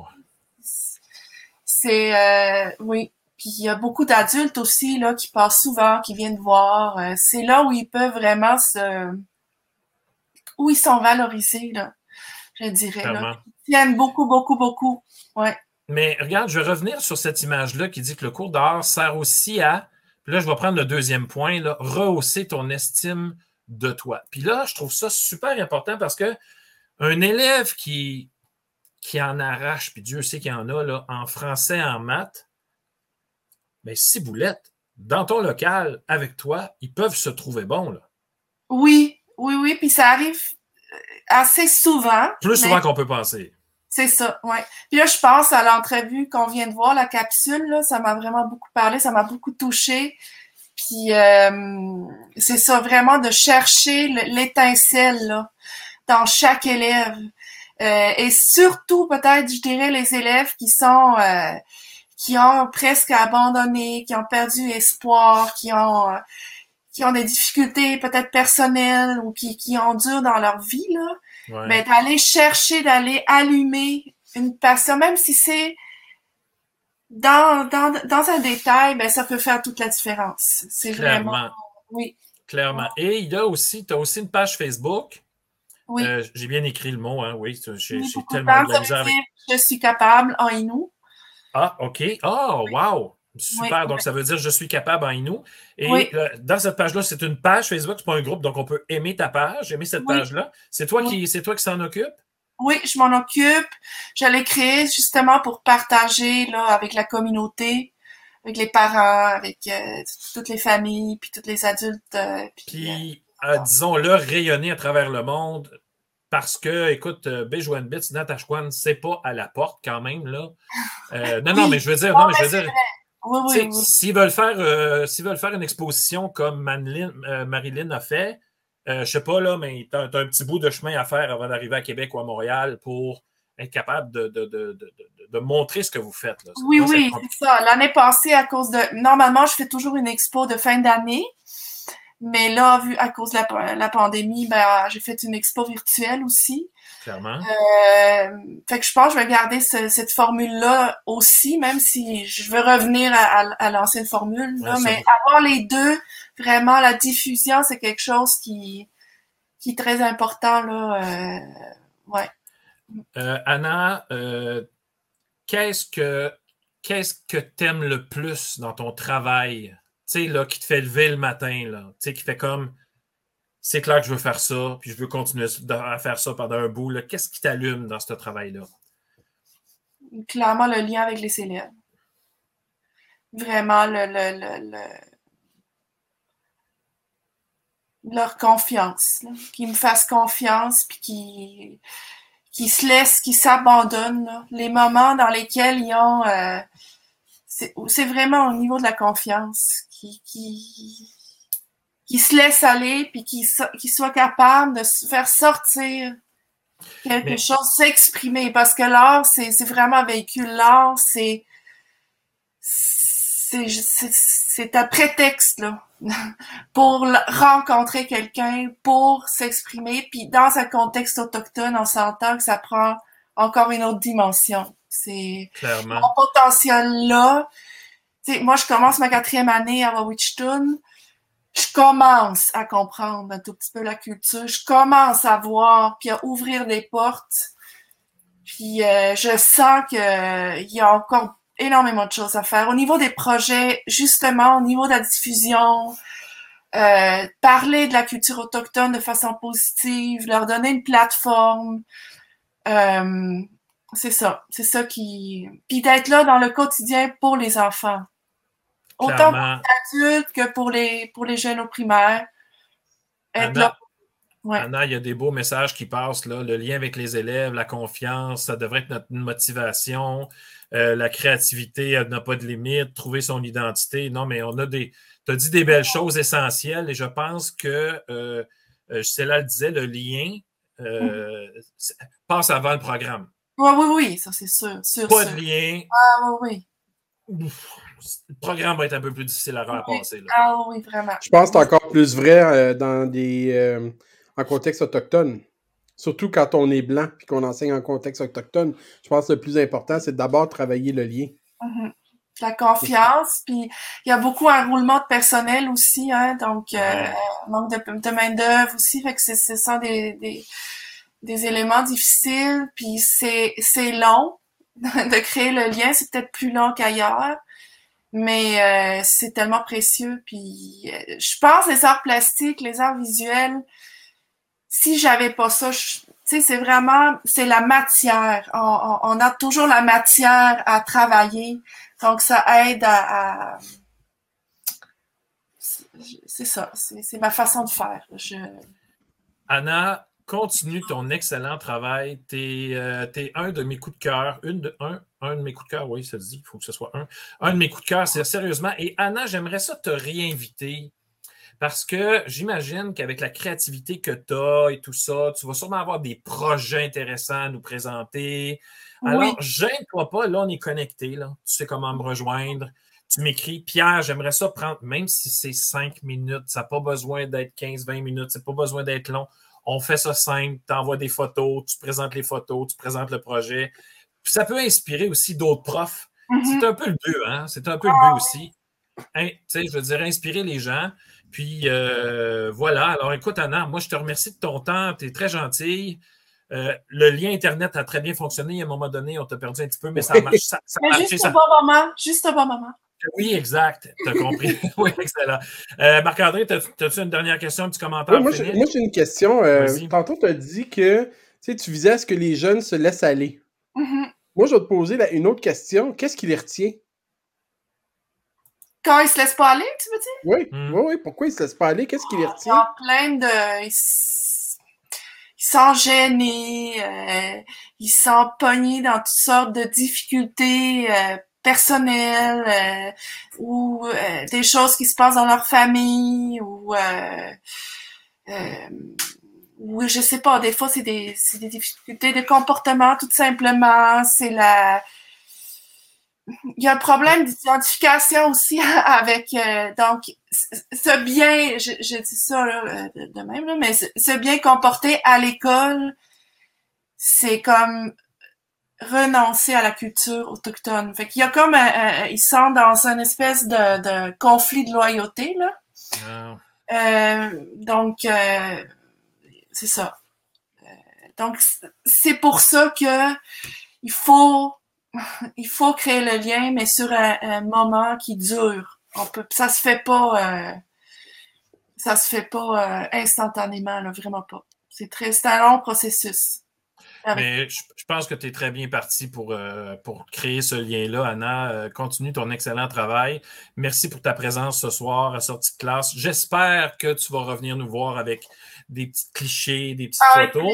c'est euh, oui. Puis il y a beaucoup d'adultes aussi là qui passent souvent, qui viennent voir. Euh, c'est là où ils peuvent vraiment se où ils sont valorisés là, je dirais là. Ils tiennent beaucoup beaucoup beaucoup. Ouais. Mais regarde, je vais revenir sur cette image-là qui dit que le cours d'art sert aussi à, puis là, je vais prendre le deuxième point, là, rehausser ton estime de toi. Puis là, je trouve ça super important parce que un élève qui, qui en arrache, puis Dieu sait qu'il y en a, là, en français, en maths, mais si boulette, dans ton local, avec toi, ils peuvent se trouver bons, là. Oui, oui, oui. Puis ça arrive euh, assez souvent. Plus mais- souvent qu'on peut penser. C'est ça, ouais. Puis là, je pense à l'entrevue qu'on vient de voir, la capsule, là, ça m'a vraiment beaucoup parlé, ça m'a beaucoup touché. Puis euh, c'est ça, vraiment de chercher le- l'étincelle dans chaque élève. Euh, et surtout, peut-être, je dirais, les élèves qui sont euh, qui ont presque abandonné, qui ont perdu espoir, qui ont euh, qui ont des difficultés peut-être personnelles ou qui, qui ont dur dans leur vie, là Ouais. mais d'aller chercher, d'aller allumer une passion, même si c'est dans, dans, dans un détail, ben ça peut faire toute la différence. C'est vraiment, Clairement. oui, Clairement. Et il y a aussi, tu as aussi une page Facebook. oui. Euh, j'ai bien écrit le mot, hein, oui. J'ai tellement de la misère avec. je suis capable en Inou. Ah, OK. Oh, wow. Super. Oui, donc, oui. ça veut dire je suis capable en Inou. Et Oui. euh, dans cette page-là, c'est une page Facebook, c'est pas un groupe, donc on peut aimer ta page, aimer cette page-là. C'est toi qui c'est toi qui s'en occupe? Oui, je m'en occupe. Je l'ai créé justement pour partager là avec la communauté, avec les parents, avec euh, toutes les familles, puis tous les adultes. euh, puis, Puis, disons-le, rayonner à travers le monde. Parce que, écoute, euh, Bijouan Bits, Natashquan, c'est pas à la porte quand même, là. Euh, non, non, mais je veux dire, non, mais je veux dire, oui, Tu oui, oui. S'ils veulent faire euh, veulent faire une exposition comme Marilyn, euh, Marilyn a fait, je sais pas là, mais t'as as un petit bout de chemin à faire avant d'arriver à Québec ou à Montréal pour être capable de, de, de, de montrer ce que vous faites. Là. Oui, oui, c'est ça. L'année passée, à cause de. Normalement, je fais toujours une expo de fin d'année. Mais là, vu à cause de la, la pandémie, ben, j'ai fait une expo virtuelle aussi. Clairement. Euh, fait que je pense que je vais garder ce, cette formule-là aussi, même si je veux revenir à, à, l'ancienne formule. Là, Ouais, ça mais avoir les deux, vraiment, la diffusion, c'est quelque chose qui, qui est très important. Là, euh, ouais. Euh, Anna, qu'est-ce que qu'est-ce que t'aimes le plus dans ton travail? Sais, là, qui te fait lever le matin, là. Tu sais, qui fait comme c'est clair que je veux faire ça, puis je veux continuer à faire ça pendant un bout. Qu'est-ce qui t'allume dans ce travail-là? Clairement, le lien avec les élèves. Vraiment, le, le, le, le- leur confiance. Qu'ils me fassent confiance, puis qu'ils se laissent, qu'ils s'abandonnent. Les moments dans lesquels ils ont... euh, c'est vraiment au niveau de la confiance. Qui, qui, qui se laissent aller, puis qui, so- qui soient capables de faire sortir quelque Mais- chose, s'exprimer. Parce que l'art, c'est c'est vraiment véhicule. L'art, c'est c'est c'est- c'est un prétexte là, pour rencontrer quelqu'un, pour s'exprimer. Puis dans un contexte autochtone, on s'entend que ça prend encore une autre dimension. C'est mon potentiel là. Moi, je commence ma quatrième année à Wawitchtown. Je commence à comprendre un tout petit peu la culture. Je commence à voir, puis à ouvrir des portes. Puis euh, je sens que euh, y a encore énormément de choses à faire. Au niveau des projets, justement, au niveau de la diffusion, euh, parler de la culture autochtone de façon positive, leur donner une plateforme. C'est ça, c'est ça qui... Puis d'être là dans le quotidien pour les enfants. Autant pour les adultes que pour les, pour les jeunes au primaire. Être Anna, là. Ouais. Anna, il y a des beaux messages qui passent, là. le lien avec les élèves, la confiance, ça devrait être notre motivation, Euh, la créativité elle n'a pas de limite, trouver son identité. Non, mais on a des. Tu as dit des belles choses essentielles et je pense que, euh, euh, Stella le disait, le lien euh, c'est- passe avant le programme. Oui, oui, oui, ça c'est sûr. sûr, Pas sûr. de lien, Ah oui, oui. ouf, le programme va être un peu plus difficile à repasser. Ah oui, vraiment. Je pense que c'est encore plus vrai euh, dans des euh, en contexte autochtone. Surtout quand on est blanc et qu'on enseigne en contexte autochtone. Je pense que le plus important, c'est d'abord travailler le lien. Mhm. La confiance, puis il y a beaucoup un roulement de personnel aussi, hein, donc euh, Ouais. manque de, de main d'œuvre aussi, fait que c'est- ce sont des, des, des éléments difficiles, puis c'est c'est long de créer le lien, c'est peut-être plus long qu'ailleurs, mais euh, c'est tellement précieux, puis euh, je pense les arts plastiques, les arts visuels, si j'avais pas ça, tu sais, c'est vraiment, c'est la matière. On, on- on a toujours la matière à travailler. Donc, ça aide à... à- C'est ça, c'est c'est ma façon de faire. Je... Anna, continue ton excellent travail. Tu es, un de mes coups de cœur. Une de, un, un de mes coups de cœur, oui, ça se dit, il faut que ce soit un. Un de mes coups de cœur, c'est sérieusement. Et Anna, j'aimerais ça te réinviter parce que j'imagine qu'avec la créativité que tu as et tout ça, tu vas sûrement avoir des projets intéressants à nous présenter. Alors, Oui. gêne-toi pas, là, on est connecté, là. Tu sais comment me rejoindre. Tu m'écris, Pierre, j'aimerais ça prendre, même si c'est cinq minutes, ça n'a pas besoin d'être 15-20 minutes, c'est pas besoin d'être long. On fait ça simple, tu envoies des photos, tu présentes les photos, tu présentes le projet. Puis ça peut inspirer aussi d'autres profs. Mhm. C'est un peu le but, hein? C'est un peu le but aussi. Hein, tu sais, je veux dire, inspirer les gens. Puis euh, voilà. Alors écoute, Anna, moi, je te remercie de ton temps. Tu es très gentille. Euh, le lien Internet a très bien fonctionné. À un moment donné, on t'a perdu un petit peu, mais ça marche. Ça, ça a Mais marché, juste ça- au bon moment, juste au bon moment. Oui, exact. Tu as compris. oui, excellent. Euh, Marc-André, as-tu une dernière question, un petit commentaire? Moi, j'ai finir? moi, j'ai une question. euh, tantôt, tu as dit que tu sais, tu visais à ce que les jeunes se laissent aller. Mhm. Moi, je vais te poser une autre question. Qu'est-ce qui les retient? Quand ils se laissent pas aller, tu veux dire? Oui, Hmm. oui, oui. Pourquoi ils se laissent pas aller? Qu'est-ce qui les Ils retient? sont plein de... Ils, sont gênés, euh, ils sont pognés dans toutes sortes de difficultés euh, personnelles euh, ou euh, des choses qui se passent dans leur famille ou... euh, oui, je sais pas, des fois, c'est des, des difficultés de comportement, tout simplement. C'est la. Il y a un problème d'identification aussi avec. donc, ce- bien, je, je dis ça de même, là, mais ce, ce bien comporté à l'école, c'est comme renoncer à la culture autochtone. Fait qu'il y a comme un, un- ils sont dans une espèce de, de conflit de loyauté, là. Euh, donc, euh, c'est ça. Euh, donc, c'est pour ça que il faut, il faut créer le lien, mais sur un, un moment qui dure. On peut, ça se fait pas, euh, ça se fait pas euh, instantanément, là, vraiment pas. C'est très, c'est un long processus. Avec- Mais je, je pense que tu es très bien parti pour, euh, pour créer ce lien-là, Anna. Euh, continue ton excellent travail. Merci pour ta présence ce soir à sortie de classe. J'espère que tu vas revenir nous voir avec des petits clichés, des petites Avec photos.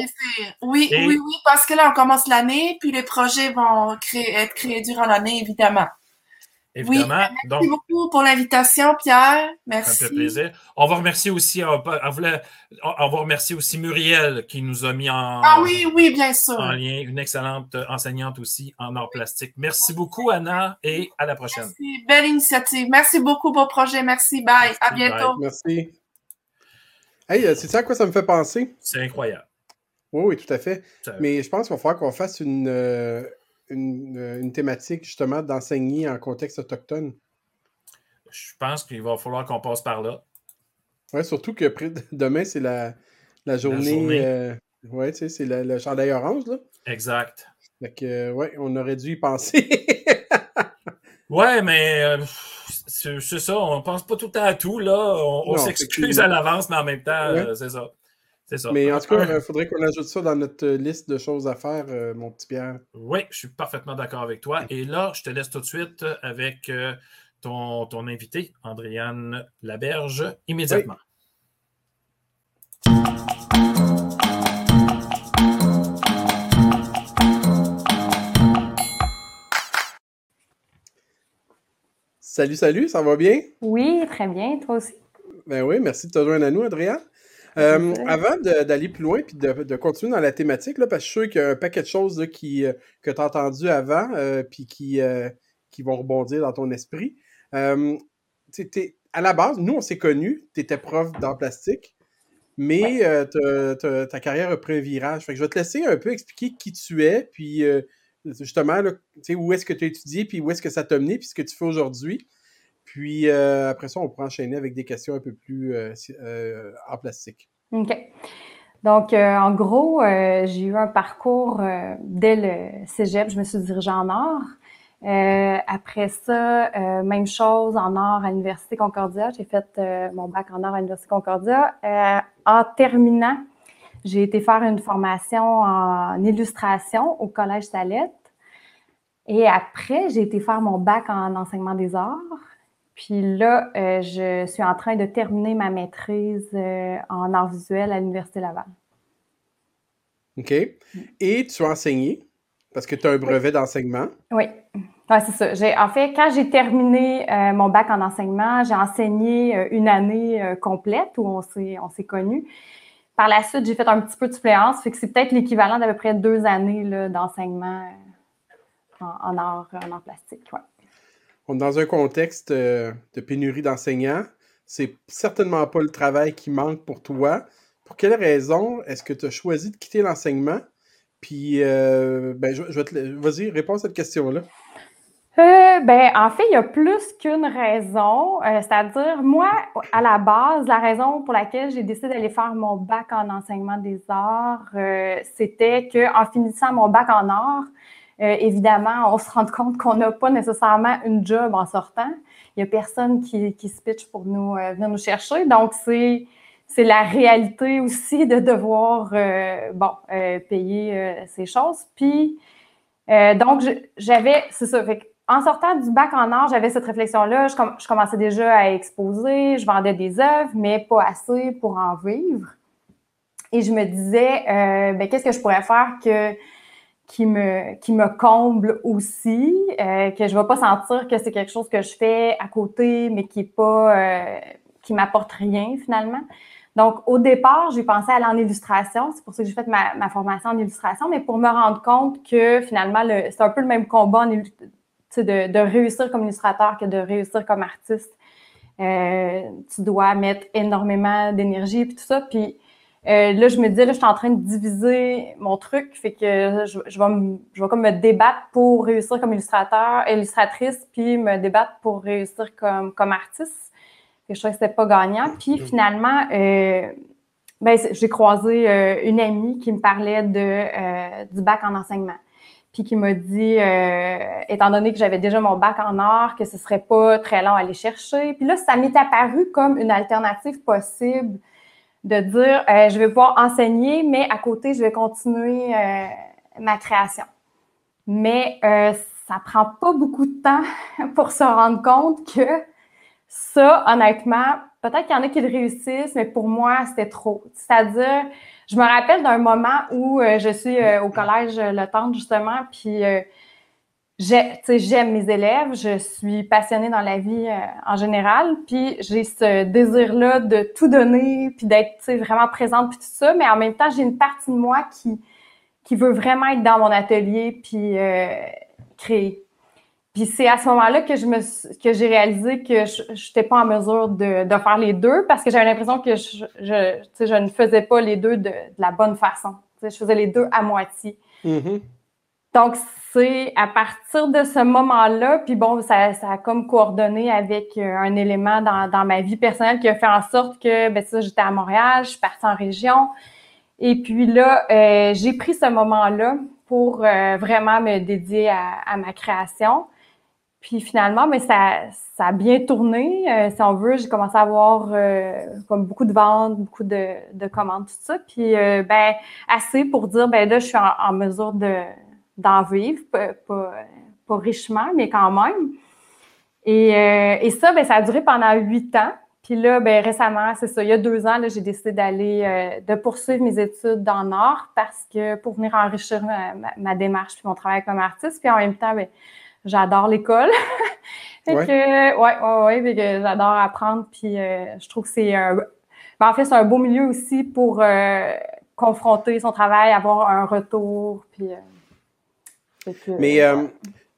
Oui, Et- oui, oui, parce que là, on commence l'année, puis les projets vont créer, être créés durant l'année, évidemment. Évidemment. Donc, Merci beaucoup pour l'invitation, Pierre. Ça Merci. me fait plaisir. On va remercier aussi, on va, on voulait- on va remercier aussi Muriel qui nous a mis en, Ah oui, oui, bien sûr. en lien, une excellente enseignante aussi en art plastique. Merci beaucoup, Anna, et à la prochaine. Merci. Belle initiative. Merci beaucoup, beau projet. Merci. Bye. Merci, à bientôt. Merci. Hey, euh, c'est ça à quoi ça me fait penser? C'est incroyable. Oui, oui, tout à fait. Ça- Mais je pense qu'il va falloir qu'on fasse une, euh, une, euh, une thématique justement d'enseigner en contexte autochtone? Je pense qu'il va falloir qu'on passe par là. Ouais, surtout que demain, c'est la, la journée. journée. euh, ouais, tu sais, c'est le, chandail orange, là. Exact. Fait que, euh, ouais, on aurait dû y penser. Ouais, mais euh, c'est ça, on pense pas tout le temps à tout, là. On, s'excuse à l'avance, mais en même temps, Ouais. euh, c'est ça. C'est ça. Mais en tout cas, il faudrait qu'on ajoute ça dans notre liste de choses à faire, euh, mon petit Pierre. Oui, je suis parfaitement d'accord avec toi. Et là, je te laisse tout de suite avec euh, ton, ton invité, Andréane Laberge, immédiatement. Salut, salut, ça va bien? Oui, très bien. Toi aussi? Ben oui, merci de te joindre à nous, Andrea. Euh, avant d'aller plus loin puis de, de continuer dans la thématique, là, parce que je suis sûr qu'il y a un paquet de choses là, qui, euh, que tu as entendues avant euh, puis qui, euh, qui vont rebondir dans ton esprit. À la base, nous, on s'est connus, tu étais prof d'art plastique, mais ta carrière a pris un virage. Fait que je vais te laisser un peu expliquer qui tu es, puis justement, là, où est-ce que tu as étudié, puis où est-ce que ça t'a mené, puis ce que tu fais aujourd'hui. Puis euh, après ça, on pourra enchaîner avec des questions un peu plus euh, euh, en plastique. OK. Donc, en gros, j'ai eu un parcours dès le cégep. Je me suis dirigée en art. Après ça, même chose en art à l'Université Concordia. J'ai fait mon bac en art à l'Université Concordia. En terminant, j'ai été faire une formation en illustration au Collège Salette. Et après, j'ai été faire mon bac en enseignement des arts. Puis là, euh, je suis en train de terminer ma maîtrise euh, en arts visuels à l'Université Laval. OK? Et tu as enseigné, parce que tu as un brevet d'enseignement. Oui, ouais, c'est ça. J'ai, en fait, quand j'ai terminé euh, mon bac en enseignement, j'ai enseigné une année complète où on s'est, on s'est connus. Par la suite, j'ai fait un petit peu de suppléance, fait que c'est peut-être l'équivalent d'à peu près deux années là, d'enseignement en, en art, en art plastique. Ouais. Dans un contexte euh, de pénurie d'enseignants. C'est certainement pas le travail qui manque pour toi. Pour quelle raison est-ce que tu as choisi de quitter l'enseignement? Puis, euh, ben, je, je vais te... Vas-y, réponds à cette question-là. Euh, ben, en fait, il y a plus qu'une raison. C'est-à-dire, moi, à la base, la raison pour laquelle j'ai décidé d'aller faire mon bac en enseignement des arts, c'était qu'en finissant mon bac en arts, euh, évidemment, on se rend compte qu'on n'a pas nécessairement une job en sortant. Il n'y a personne qui, se pitch pour nous euh, venir nous chercher. Donc, c'est c'est la réalité aussi de devoir euh, bon payer ces choses. Puis donc j'avais c'est ça. En sortant du bac en art, j'avais cette réflexion-là. Je, com- je commençais déjà à exposer, je vendais des œuvres, mais pas assez pour en vivre. Et je me disais, ben, qu'est-ce que je pourrais faire que, qui, me, qui me comble aussi, euh, que je ne vais pas sentir que c'est quelque chose que je fais à côté, mais qui est euh, m'apporte rien finalement. Donc, au départ, j'ai pensé aller en illustration. C'est pour ça que j'ai fait ma, formation en illustration, mais pour me rendre compte que finalement, c'est un peu le même combat de, de, réussir comme illustrateur que de réussir comme artiste. Euh, tu dois mettre énormément d'énergie et tout ça. Puis euh, là, je me disais, là, je suis en train de diviser mon truc, fait que je, je, vais, me, je vais comme me débattre pour réussir comme illustrateur, illustratrice, puis me débattre pour réussir comme, comme artiste. Et je trouvais que c'était pas gagnant. Puis mm-hmm. finalement, euh, ben, j'ai croisé euh, une amie qui me parlait de, du bac en enseignement. Puis qui m'a dit, euh, étant donné que j'avais déjà mon bac en art, que ce serait pas très long à aller chercher. Puis là, ça m'est apparu comme une alternative possible de dire euh, je vais pouvoir enseigner, mais à côté, je vais continuer euh, ma création. Mais euh, ça prend pas beaucoup de temps pour se rendre compte que ça, honnêtement, peut-être qu'il y en a qui le réussissent, mais pour moi, c'était trop. C'est-à-dire, je me rappelle d'un moment où je suis au collège Le Temps, justement, puis j'aime mes élèves, je suis passionnée dans la vie euh, en général, puis j'ai ce désir-là de tout donner, puis d'être vraiment présente, puis tout ça, mais en même temps, j'ai une partie de moi qui, qui veut vraiment être dans mon atelier, puis euh, créer. Puis c'est à ce moment-là que j'ai réalisé que je n'étais pas en mesure de, faire les deux parce que j'avais l'impression que je, ne faisais pas les deux de, de la bonne façon. je faisais les deux à moitié. Mm-hmm. Donc, c'est à partir de ce moment-là, puis bon, ça, ça, a comme coordonné avec euh, un élément dans, dans, ma vie personnelle qui a fait en sorte que, ben ça, j'étais à Montréal, je suis partie en région. Et puis là, euh, j'ai pris ce moment-là pour euh, vraiment me dédier à, à, ma création. Puis finalement, mais ça, ça a bien tourné, si on veut. J'ai commencé à avoir comme beaucoup de ventes, beaucoup de, de commandes, tout ça. Puis ben assez pour dire, ben là, je suis en mesure de d'en vivre, pas, pas, richement, mais quand même. Et, euh, et ça, ben, ça a duré pendant huit ans. Puis là, ben, récemment, c'est ça, il y a deux ans, j'ai décidé d'aller, euh, de poursuivre mes études dans le Nord parce que pour venir enrichir ma, démarche puis mon travail comme artiste. Puis en même temps, ben, j'adore l'école. fait ouais. que, ouais, ouais, que j'adore apprendre. Puis euh, je trouve que c'est un, ben, en fait, c'est un beau milieu aussi pour confronter son travail, avoir un retour. Puis, mais euh,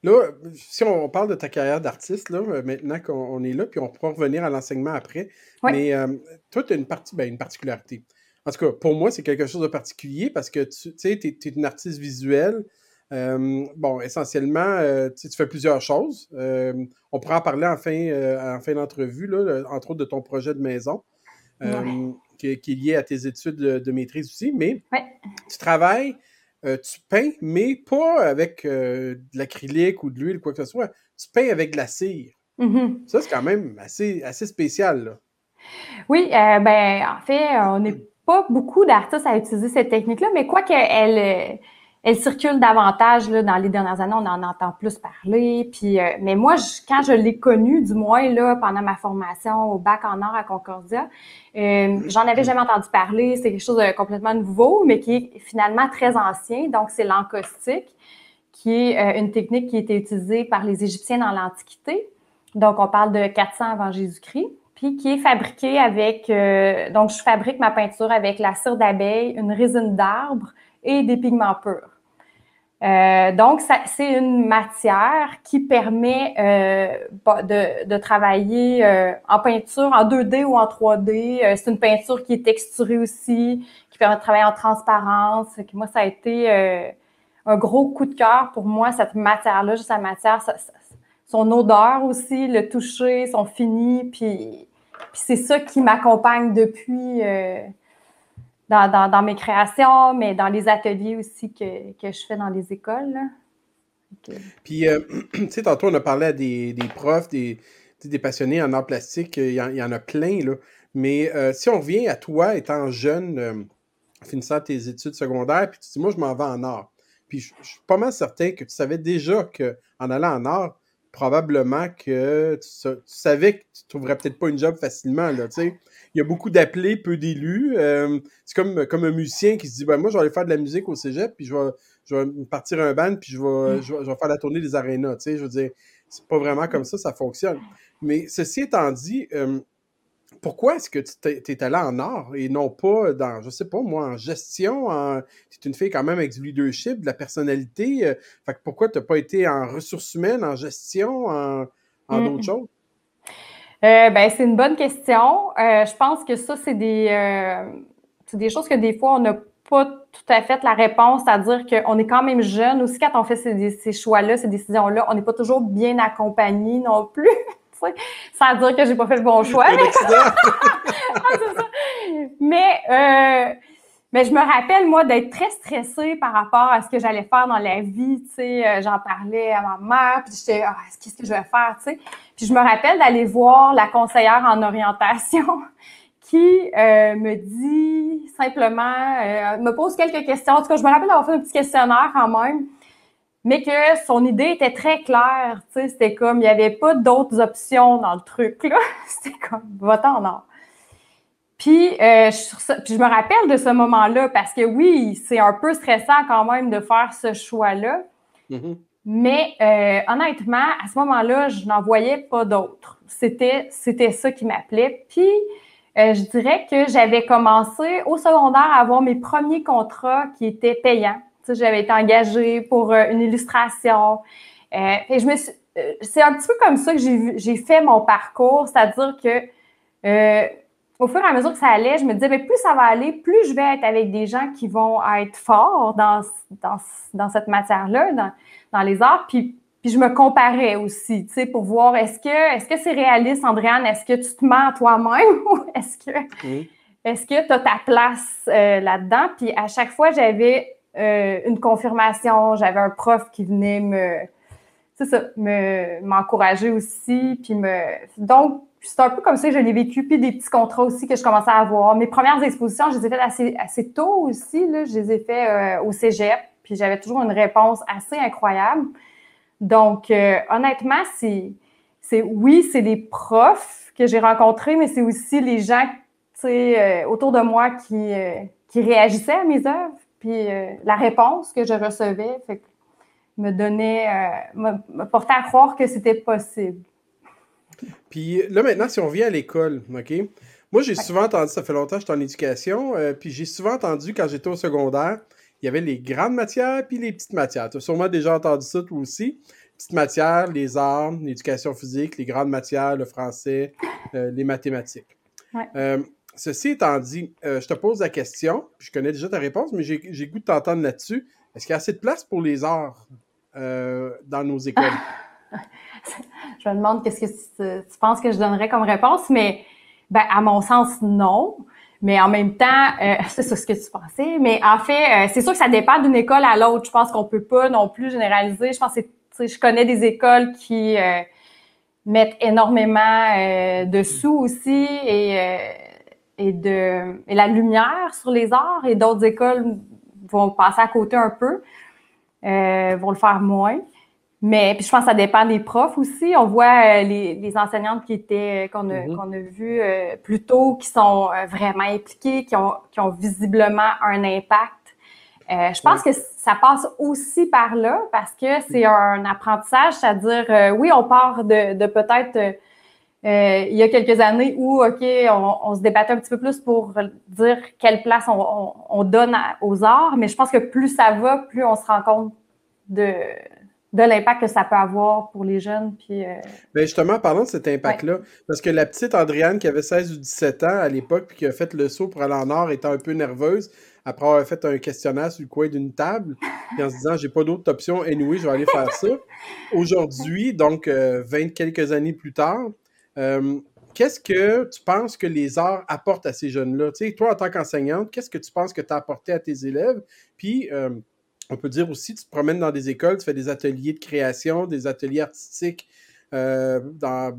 là, si on parle de ta carrière d'artiste, là, euh, maintenant qu'on est là, puis on pourra revenir à l'enseignement après. Mais euh, toi, tu as une, partie, ben, une particularité. En tout cas, pour moi, c'est quelque chose de particulier parce que tu sais, tu es, une artiste visuelle. bon, essentiellement, tu fais plusieurs choses. on pourra en parler en fin, en fin d'entrevue, entre autres de ton projet de maison, qui, est lié à tes études de, maîtrise aussi. Mais tu travailles euh, tu peins, mais pas avec euh, de l'acrylique ou de l'huile, quoi que ce soit. Tu peins avec de la cire. Mm-hmm. Ça, c'est quand même assez, assez spécial. Là. Oui, euh, ben, en fait, on n'est pas beaucoup d'artistes à utiliser cette technique-là, mais quoi qu'elle elle circule davantage là, dans les dernières années, on en entend plus parler. Puis, euh, mais moi, quand je l'ai connue, du moins là, pendant ma formation au bac en art à Concordia, euh, j'en avais jamais entendu parler. C'est quelque chose de complètement nouveau, mais qui est finalement très ancien. Donc, c'est l'encaustique, qui est euh, une technique qui été utilisée par les Égyptiens dans l'Antiquité. Donc, on parle de 400 avant Jésus-Christ puis qui est fabriquée avec, donc je fabrique ma peinture avec la cire d'abeille, une résine d'arbre et des pigments purs. Euh, donc, c'est une matière qui permet euh, de, travailler euh, en peinture en 2D ou en 3D. Euh, c'est une peinture qui est texturée aussi, qui permet de travailler en transparence. Moi, ça a été un gros coup de cœur pour moi, cette matière-là, juste la matière, son odeur aussi, le toucher, son fini, puis c'est ça qui m'accompagne depuis dans, mes créations, mais dans les ateliers aussi que, je fais dans les écoles. Puis, euh, tu sais, tantôt, on a parlé à des, profs, des, des passionnés en art plastique, il y, en, a plein, là. Mais euh, si on revient à toi, étant jeune, euh, finissant tes études secondaires, puis tu dis, moi, je m'en vais en art. Puis, je, suis pas mal certain que tu savais déjà qu'en allant en art, probablement que tu, savais que tu trouverais peut-être pas une job facilement, là, tu sais il y a beaucoup d'appelés, peu d'élus. Euh, c'est comme, comme un musicien qui se dit ben, Moi, je vais aller faire de la musique au cégep, puis je vais, je vais partir un band, puis je vais, mm. je vais, faire la tournée des arénas. Tu sais, je veux dire, c'est pas vraiment comme ça, ça fonctionne. Mais ceci étant dit, euh, pourquoi est-ce que tu es allé en art et non pas dans, je sais pas moi, en gestion? Tu es une fille quand même avec du leadership, de la personnalité. Euh, fait que pourquoi tu n'as pas été en ressources humaines, en gestion, en, en d'autres choses? Euh, ben, c'est une bonne question. Euh, je pense que ça, c'est des, des choses que des fois, on n'a pas tout à fait la réponse, c'est-à-dire qu'on est quand même jeune aussi quand on fait ces, ces choix-là, ces décisions-là. On n'est pas toujours bien accompagné non plus. sans dire que j'ai pas fait le bon choix. mais, euh, mais je me rappelle, moi, d'être très stressée par rapport à ce que j'allais faire dans la vie. Tu sais, euh, j'en parlais à ma mère, puis j'étais, ah, qu'est-ce que je vais faire, tu sais? Puis je me rappelle d'aller voir la conseillère en orientation qui euh, me dit simplement, me pose quelques questions. En tout cas, je me rappelle d'avoir fait un petit questionnaire quand même mais que son idée était très claire. Tu sais, c'était comme, il n'y avait pas d'autres options dans le truc, là. C'était comme, va-t'en en or. Puis, euh, je, puis, je me rappelle de ce moment-là parce que oui, c'est un peu stressant quand même de faire ce choix-là. Mm-hmm. Mais euh, honnêtement, à ce moment-là, je n'en voyais pas d'autres. C'était, c'était ça qui m'appelait. Puis, euh, je dirais que j'avais commencé au secondaire à avoir mes premiers contrats qui étaient payants j'avais été engagée pour euh, une illustration. Euh, et je me euh, c'est un petit peu comme ça que j'ai fait mon parcours, c'est-à-dire que au fur et à mesure que ça allait, je me disais, mais plus ça va aller, plus je vais être avec des gens qui vont être forts dans, dans, cette matière-là, dans, dans, les arts. Puis, puis je me comparais aussi, tu sais, pour voir est-ce que est-ce que c'est réaliste, Andréane, est-ce que tu te mens à toi-même? Ou est-ce que est-ce que tu as ta place là-dedans? Puis à chaque fois, j'avais euh, une confirmation, j'avais un prof qui venait me, c'est ça, me, m'encourager aussi, puis me, donc, c'est un peu comme ça que je l'ai vécu, puis des petits contrats aussi que je commençais à avoir. Mes premières expositions, je les ai faites assez, assez tôt aussi, je les ai faites euh, au cégep, puis j'avais toujours une réponse assez incroyable. Donc, euh, honnêtement, c'est, c'est, oui, c'est des profs que j'ai rencontrés, mais c'est aussi les gens, sais, autour de moi qui, réagissaient à mes œuvres. Puis euh, la réponse que je recevais me donnait, euh, me, portait à croire que c'était possible. Puis là, maintenant, si on vient à l'école, OK? Moi, j'ai souvent entendu, ça fait longtemps que je suis en éducation, euh, puis j'ai souvent entendu quand j'étais au secondaire, il y avait les grandes matières puis les petites matières. Tu as sûrement déjà entendu ça, toi aussi. Petites matières, les arts, l'éducation physique, les grandes matières, le français, les mathématiques. Ouais. Ceci étant dit, euh, je te pose la question, je connais déjà ta réponse, mais j'ai goût de t'entendre là-dessus. Est-ce qu'il y a assez de place pour les arts euh, dans nos écoles? je me demande qu'est-ce que tu, penses que je donnerais comme réponse, mais ben, à mon sens, non. Mais en même temps, euh, c'est ça ce que tu pensais. Mais en fait, c'est sûr que ça dépend d'une école à l'autre. Je pense qu'on peut pas non plus généraliser. Je pense que je connais des écoles qui mettent énormément de sous aussi et de et la lumière sur les arts et d'autres écoles vont passer à côté un peu, euh, vont le faire moins. Mais puis je pense que ça dépend des profs aussi. On voit euh, les, les, enseignantes qui étaient qu'on a, mm-hmm. qu'on a vues euh, plus tôt, qui sont euh, vraiment impliquées, qui ont, qui ont visiblement un impact. je pense que ça passe aussi par là parce que c'est un apprentissage, c'est-à-dire oui, on part de, de peut-être euh, il y a quelques années où, OK, on, se débattait un petit peu plus pour dire quelle place on, donne aux arts, mais je pense que plus ça va, plus on se rend compte de, de l'impact que ça peut avoir pour les jeunes. Puis, euh, ben, justement, parlons de cet impact-là, parce que la petite Andréane qui avait 16 ou 17 ans à l'époque, puis qui a fait le saut pour aller en art, était un peu nerveuse après avoir fait un questionnaire sur le coin d'une table, puis en se disant j'ai pas d'autre option, anyway, je vais aller faire ça. Aujourd'hui, donc 20 euh, quelques années plus tard, euh, qu'est-ce que tu penses que les arts apportent à ces jeunes-là? Tu sais, toi, en tant qu'enseignante, qu'est-ce que tu penses que tu as apporté à tes élèves? Puis, euh, on peut dire aussi, tu te promènes dans des écoles, tu fais des ateliers de création, des ateliers artistiques euh, dans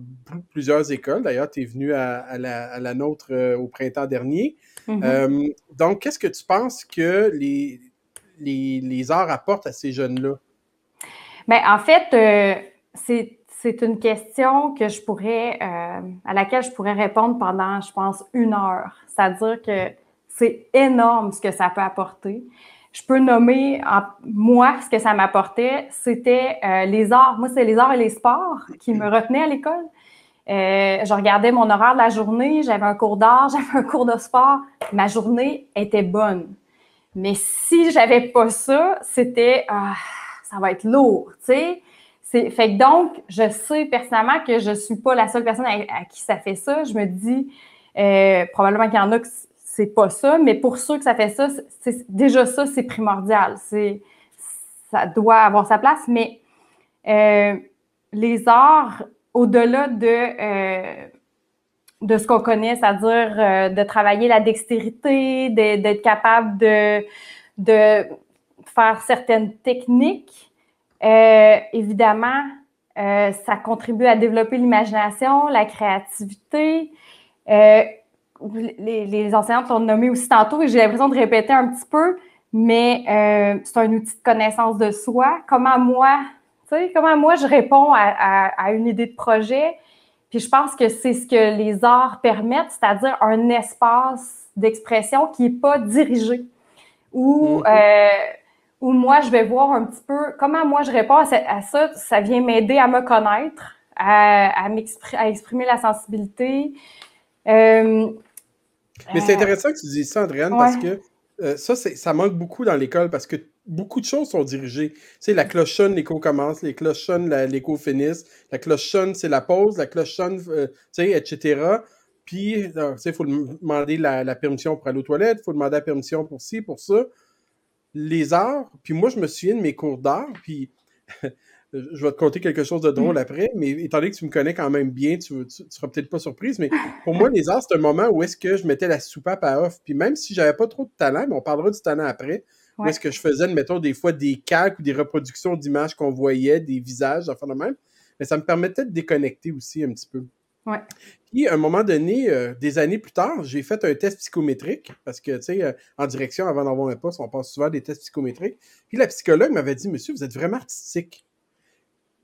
plusieurs écoles. D'ailleurs, tu es venu à, la, nôtre au printemps dernier. Mm-hmm. donc, qu'est-ce que tu penses que les, les, arts apportent à ces jeunes-là? Bien, en fait, c'est c'est une question que je pourrais, euh, à laquelle je pourrais répondre pendant, je pense, une heure. C'est-à-dire que c'est énorme ce que ça peut apporter. Je peux nommer, moi, ce que ça m'apportait, c'était euh, les arts. Moi, c'est les arts et les sports qui me retenaient à l'école. Euh, je regardais mon horaire de la journée, j'avais un cours d'art, j'avais un cours de sport. Ma journée était bonne. Mais si j'avais pas ça, c'était ah, ça va être lourd, tu sais. Fait que donc, je sais personnellement que je suis pas la seule personne à, qui ça fait ça. Je me dis, euh, probablement qu'il y en a que c'est pas ça, mais pour ceux que ça fait ça, c'est, déjà ça, c'est primordial. C'est, ça doit avoir sa place, mais euh, les arts, au-delà de, euh, de ce qu'on connaît, c'est-à-dire euh, de travailler la dextérité, d'être capable de, de faire certaines techniques, évidemment, ça contribue à développer l'imagination, la créativité. Les, les, enseignantes l'ont nommé aussi tantôt et j'ai l'impression de répéter un petit peu, mais c'est un outil de connaissance de soi. Comment moi, comment moi je réponds à, une idée de projet? Puis je pense que c'est ce que les arts permettent, c'est-à-dire un espace d'expression qui n'est pas dirigé. Où, mm-hmm. euh, où moi, je vais voir un petit peu comment moi je réponds à, ça. Ça vient m'aider à me connaître, à, à, exprimer la sensibilité. Euh, Mais c'est euh, intéressant que tu dises ça, Andréane, parce que ça, ça manque beaucoup dans l'école parce que beaucoup de choses sont dirigées. Tu sais, la cloche sonne, l'écho commence, les cloches sonnent, l'écho finisse, la cloche sonne, c'est la pause, la cloche sonne, euh, tu sais, etc. Puis, euh, tu sais, il faut demander la, permission pour aller aux toilettes, il faut demander la permission pour ci, pour ça. Les arts, puis moi, je me souviens de mes cours d'art, puis je vais te conter quelque chose de drôle mm. après, mais étant donné que tu me connais quand même bien, tu, ne seras peut-être pas surprise, mais pour moi, les arts, c'est un moment où est-ce que je mettais la soupape à off. Puis même si j'avais pas trop de talent, mais on parlera du talent après, où est-ce que je faisais, mettons, des fois des calques ou des reproductions d'images qu'on voyait, des visages, enfin de même. Mais ça me permettait de déconnecter aussi un petit peu. Ouais. Puis, à un moment donné, euh, des années plus tard, j'ai fait un test psychométrique parce que, tu sais, euh, en direction, avant d'avoir un poste, on passe souvent des tests psychométriques. Puis, la psychologue m'avait dit, monsieur, vous êtes vraiment artistique.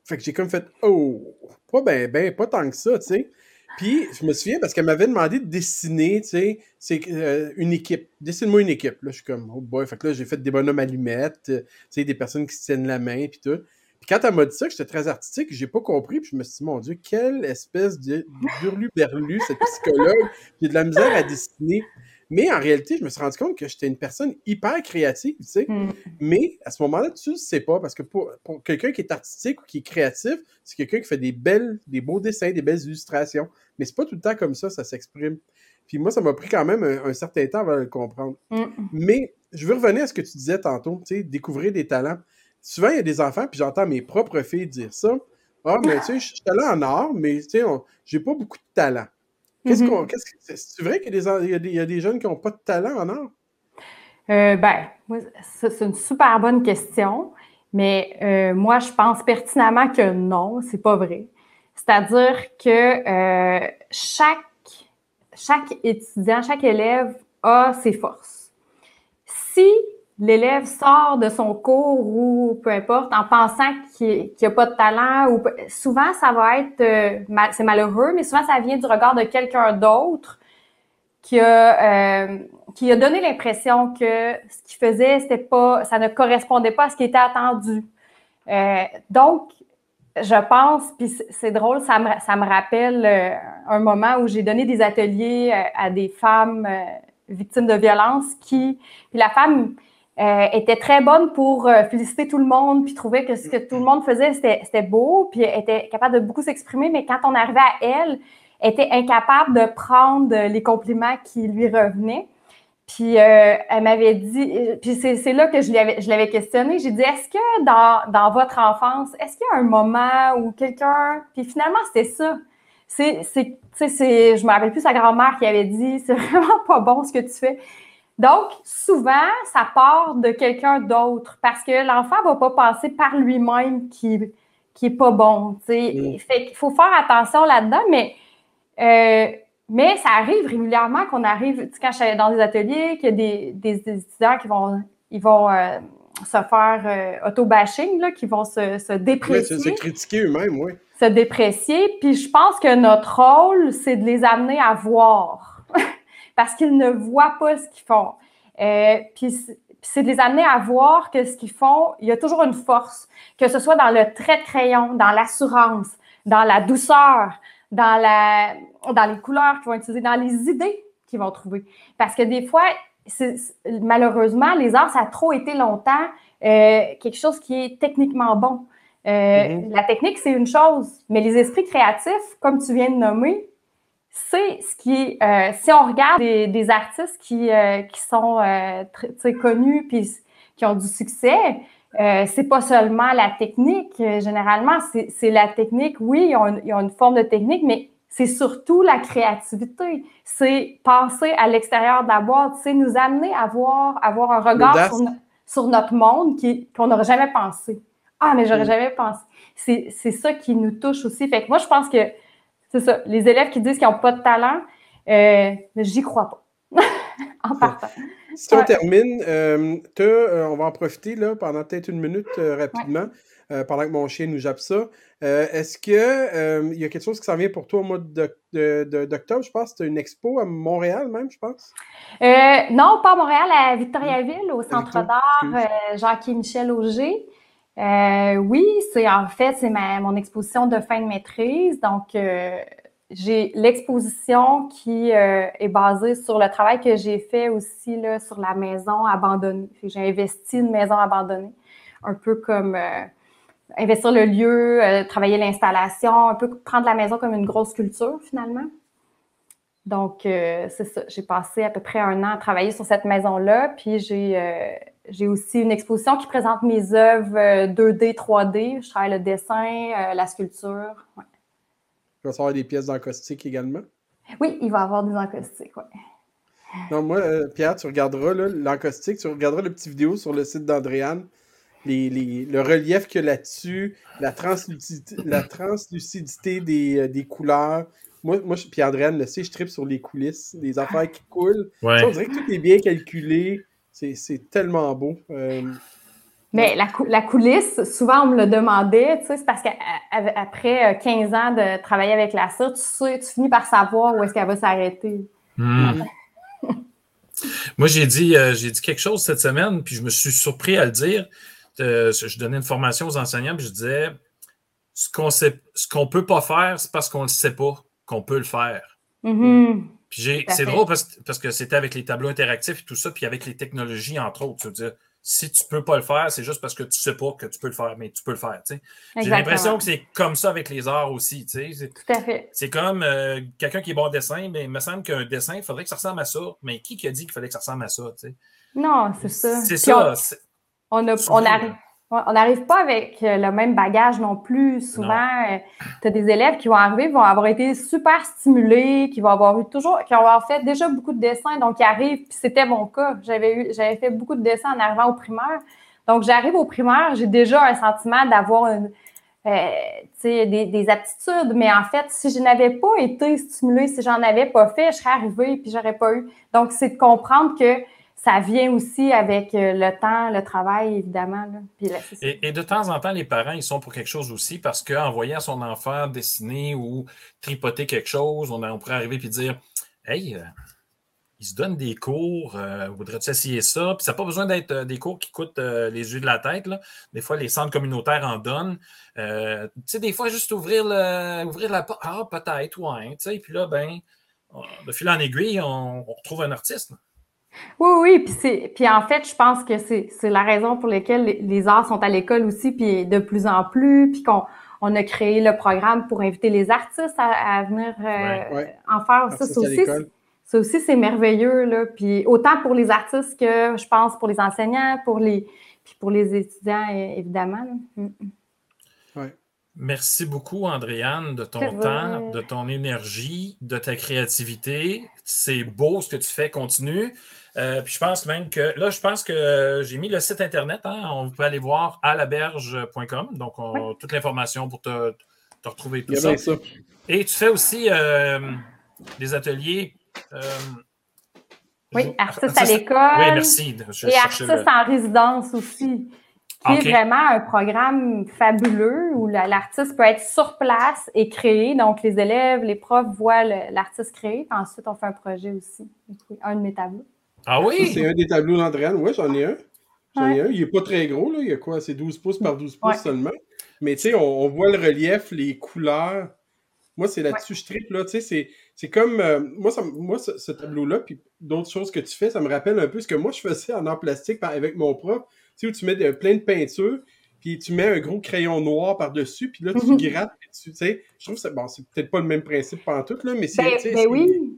Fait que j'ai comme fait, oh, pas ben, ben, pas tant que ça, tu sais. Puis, je me souviens parce qu'elle m'avait demandé de dessiner, tu sais, c'est euh, une équipe. Dessine-moi une équipe. Là, je suis comme, oh boy. Fait que là, j'ai fait des bonhommes allumettes, euh, tu sais, des personnes qui se tiennent la main, puis tout. Puis quand elle m'a dit ça, que j'étais très artistique, j'ai pas compris, puis je me suis dit, mon Dieu, quelle espèce de berlu cette psychologue, a de la misère à dessiner. Mais en réalité, je me suis rendu compte que j'étais une personne hyper créative, tu sais. Mm. Mais à ce moment-là, tu ne sais pas, parce que pour, quelqu'un qui est artistique ou qui est créatif, c'est quelqu'un qui fait des belles, des beaux dessins, des belles illustrations. Mais c'est pas tout le temps comme ça, ça s'exprime. Puis moi, ça m'a pris quand même un, certain temps avant de le comprendre. Mm. Mais je veux revenir à ce que tu disais tantôt, tu sais, découvrir des talents. Souvent, il y a des enfants, puis j'entends mes propres filles dire ça. Ah, mais tu sais, je suis talent en art, mais tu sais, j'ai pas beaucoup de talent. Qu'est-ce mm-hmm. qu'on. c'est? Vrai qu'il y, a des jeunes qui n'ont pas de talent en art? Euh, ben, c'est une super bonne question, mais euh, moi, je pense pertinemment que non, c'est pas vrai. C'est-à-dire que euh, chaque, chaque étudiant, chaque élève a ses forces. Si l'élève sort de son cours ou peu importe en pensant qu'il n'y a pas de talent ou souvent ça va être euh, c'est malheureux mais souvent ça vient du regard de quelqu'un d'autre qui a euh, qui a donné l'impression que ce qu'il faisait c'était pas ça ne correspondait pas à ce qui était attendu. Euh, donc je pense puis c'est drôle ça me ça me rappelle un moment où j'ai donné des ateliers à des femmes victimes de violence qui puis la femme euh, était très bonne pour euh, féliciter tout le monde, puis trouver que ce que tout le monde faisait, c'était beau, puis était capable de beaucoup s'exprimer, mais quand on arrivait à elle, elle était incapable de prendre les compliments qui lui revenaient. Puis euh, elle m'avait dit, puis c'est là que je l'avais questionné, j'ai dit, est-ce que dans, dans votre enfance, est-ce qu'il y a un moment où quelqu'un, puis finalement c'était ça, c'est, c'est, je me rappelle plus sa grand-mère qui avait dit, c'est vraiment pas bon ce que tu fais. Donc, souvent, ça part de quelqu'un d'autre parce que l'enfant ne va pas passer par lui-même qui, qui est pas bon. Mm. Fait qu'il faut faire attention là-dedans, mais, euh, mais ça arrive régulièrement qu'on arrive, quand je suis dans des ateliers, qu'il y a des, des, étudiants qui vont, ils vont euh, se faire euh, auto-bashing, qui vont se, se déprécier. se critiquer eux-mêmes, oui. Se déprécier. Puis je pense que notre rôle, c'est de les amener à voir parce qu'ils ne voient pas ce qu'ils font. Euh, puis c'est de les amener à voir que ce qu'ils font, il y a toujours une force, que ce soit dans le trait de crayon, dans l'assurance, dans la douceur, dans, la, dans les couleurs qu'ils vont utiliser, dans les idées qu'ils vont trouver. Parce que des fois, malheureusement, les arts, ça a trop été longtemps euh, quelque chose qui est techniquement bon. Euh, mm-hmm. La technique, c'est une chose, mais les esprits créatifs, comme tu viens de nommer, c'est ce qui. Euh, si on regarde des, artistes qui, qui sont très connus puis qui ont du succès, c'est pas seulement la technique. généralement, c'est la technique. Oui, ils ont, ils ont, une forme de technique, mais c'est surtout la créativité. C'est penser à l'extérieur de la boîte, c'est nous amener à voir, avoir un regard sur, notre monde qu'on n'aurait jamais pensé. Ah, mais j'aurais mm. jamais pensé. C'est ça qui nous touche aussi. Fait que moi, je pense que c'est ça. Les élèves qui disent qu'ils n'ont pas de talent, euh, j'y crois pas. en partant. Si on termine, euh, euh, on va en profiter là, pendant peut-être une minute rapidement. Euh, pendant que mon chien nous jappe ça. Est-ce qu'il y a quelque chose qui s'en vient pour toi au mois d'octobre? Je pense? Tu une expo à Montréal même, je pense? non, pas à Montréal, à Victoriaville, au Centre d'art Jacques-Michel Auger. Oui, c'est en fait, c'est mon exposition de fin de maîtrise. Donc, j'ai l'exposition qui est basée sur le travail que j'ai fait aussi là, sur la maison abandonnée. J'ai investi une maison abandonnée, un peu comme investir le lieu, euh, travailler l'installation, un peu prendre la maison comme une grosse culture finalement. Donc, euh, c'est ça. J'ai passé à peu près un an à travailler sur cette maison-là. Puis, j'ai, euh, aussi une exposition qui présente mes œuvres 2D, 3D. Je travaille le dessin, la sculpture. Ouais. Il va y avoir des pièces d'encaustique également? Oui, il va y avoir des encaustiques, oui. Non, moi, Pierre, tu regarderas l'encaustique, tu regarderas la petite vidéo sur le site d'Andréane le relief qu'il y a là-dessus, la translucidité, la translucidité des, euh, des couleurs. Moi, moi puis Andréane le sait, je tripe sur les coulisses, les affaires qui coulent. on dirait que tout est bien calculé. C'est tellement beau. Euh, mais la, la, coulisse, souvent on me le demandait, tu sais, c'est parce qu'après 15 euh, ans de travailler avec la cire, tu sais, tu finis par savoir où est-ce qu'elle va s'arrêter. Hmm. Moi, j'ai dit, j'ai dit quelque chose cette semaine, puis je me suis surpris à le dire. Euh, je donnais une formation aux enseignants, puis je disais ce qu'on qu'on peut pas faire, c'est parce qu'on ne le sait pas qu'on peut le faire. C'est drôle parce, que c'était avec les tableaux interactifs et tout ça, puis avec les technologies, entre autres. Tu veux dire, si tu peux pas le faire, c'est juste parce que tu sais pas que tu peux le faire, mais tu peux le faire. J'ai l'impression que c'est comme ça avec les arts aussi. Tout à fait. C'est comme euh, quelqu'un qui est bon en dessin, mais il me semble qu'un dessin, il faudrait que ça ressemble à ça. Mais qui, a dit qu'il fallait que ça ressemble à ça? Non, c'est ça. C'est ça. On n'arrive pas avec euh, le même bagage non plus. Souvent, euh, tu as des élèves qui vont arriver, vont avoir été super stimulés, qui vont avoir eu toujours, qui vont avoir fait déjà beaucoup de dessins, donc ils arrivent, puis c'était mon cas. J'avais eu, j'avais fait beaucoup de dessins en arrivant au primaire. Donc, j'arrive au primaire, j'ai déjà un sentiment d'avoir euh, des, des, aptitudes, mais en fait, si je n'avais pas été stimulée, si j'en avais pas fait, je serais arrivée puis j'aurais pas eu. Donc, c'est de comprendre que ça vient aussi avec euh, le temps, le travail, évidemment. et, de temps en temps, les parents, ils sont pour quelque chose aussi parce qu'en voyant son enfant dessiner ou tripoter quelque chose, on, pourrait arriver et dire Hey, euh, il se donne des cours, euh, voudrais-tu essayer ça? Puis ça n'a pas besoin d'être des cours qui coûtent les yeux de la tête. Des fois, les centres communautaires en donnent. tu sais, des fois, juste ouvrir, ouvrir la porte. Ah, peut-être, ouais. Tu sais, puis là, ben, de fil en aiguille, on, retrouve un artiste. Oui, oui, puis, puis en fait, je pense que c'est la raison pour laquelle les, arts sont à l'école aussi, puis de plus en plus, puis qu'on on a créé le programme pour inviter les artistes à, venir euh, en faire. Ça, aussi, ça aussi, c'est merveilleux. Là. Puis autant pour les artistes que je pense pour les enseignants, pour les, puis pour les étudiants, évidemment. Mm, mm. Merci beaucoup, Andréane, de ton temps, de ton énergie, de ta créativité. C'est beau ce que tu fais, continue. Euh, puis je pense même que là, je pense que j'ai mis le site internet. Hein, on peut aller voir à laberge.com. Donc, on, toute l'information pour te, retrouver tout ça. Et tu fais aussi euh, des ateliers. Euh, oui, artiste à l'école. Oui, merci. et artiste en résidence aussi. Qui est vraiment un programme fabuleux où l'artiste peut être sur place et créer. Donc, les élèves, les profs voient l'artiste créer. Puis ensuite, on fait un projet aussi. Un de mes tableaux. Ah oui? C'est un des tableaux d'Andréane. Oui, j'en ai un. J'en ai un. Il n'est pas très gros, là. Il y a quoi? C'est 12 pouces par 12 pouces seulement. Mais tu sais, on, voit le relief, les couleurs. Moi, c'est là-dessus, je tripe, là. Tu sais, c'est comme. euh, moi, ça, moi, ce, ce tableau-là, puis d'autres choses que tu fais, ça me rappelle un peu ce que moi, je faisais en art plastique par- avec mon prof. Tu sais, où tu mets de- plein de peinture, puis tu mets un gros crayon noir par-dessus, puis là, tu Mhm. grattes, puis tu sais. Je trouve que c'est bon, c'est peut-être pas le même principe tout là, mais c'est. Ben, tu sais, ben oui.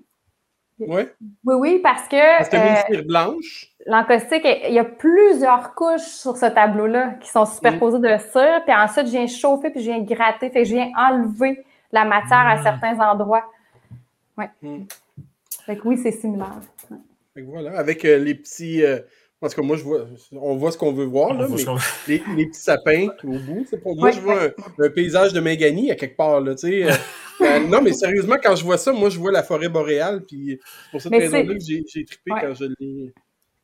Ouais. Oui, oui, parce que Parce que euh, une blanche. l'encaustique, il y a plusieurs couches sur ce tableau-là qui sont superposées de cire, puis ensuite, je viens chauffer, puis je viens gratter, fait que je viens enlever la matière à Mm. certains endroits. Ouais. Mm. Fait que oui, c'est similaire. Fait que voilà, avec euh, les petits. euh, en tout cas, moi, je vois, on voit ce qu'on veut voir, là, mais les, les petits sapins au bout. C'est pour moi, Ouais, je vois un, un paysage de Mangani à quelque part. Là, tu sais, euh, euh, non, mais sérieusement, quand je vois ça, moi, je vois la forêt boréale. Puis pour cette Mais raison-là que j'ai j'ai trippé Ouais. quand je l'ai.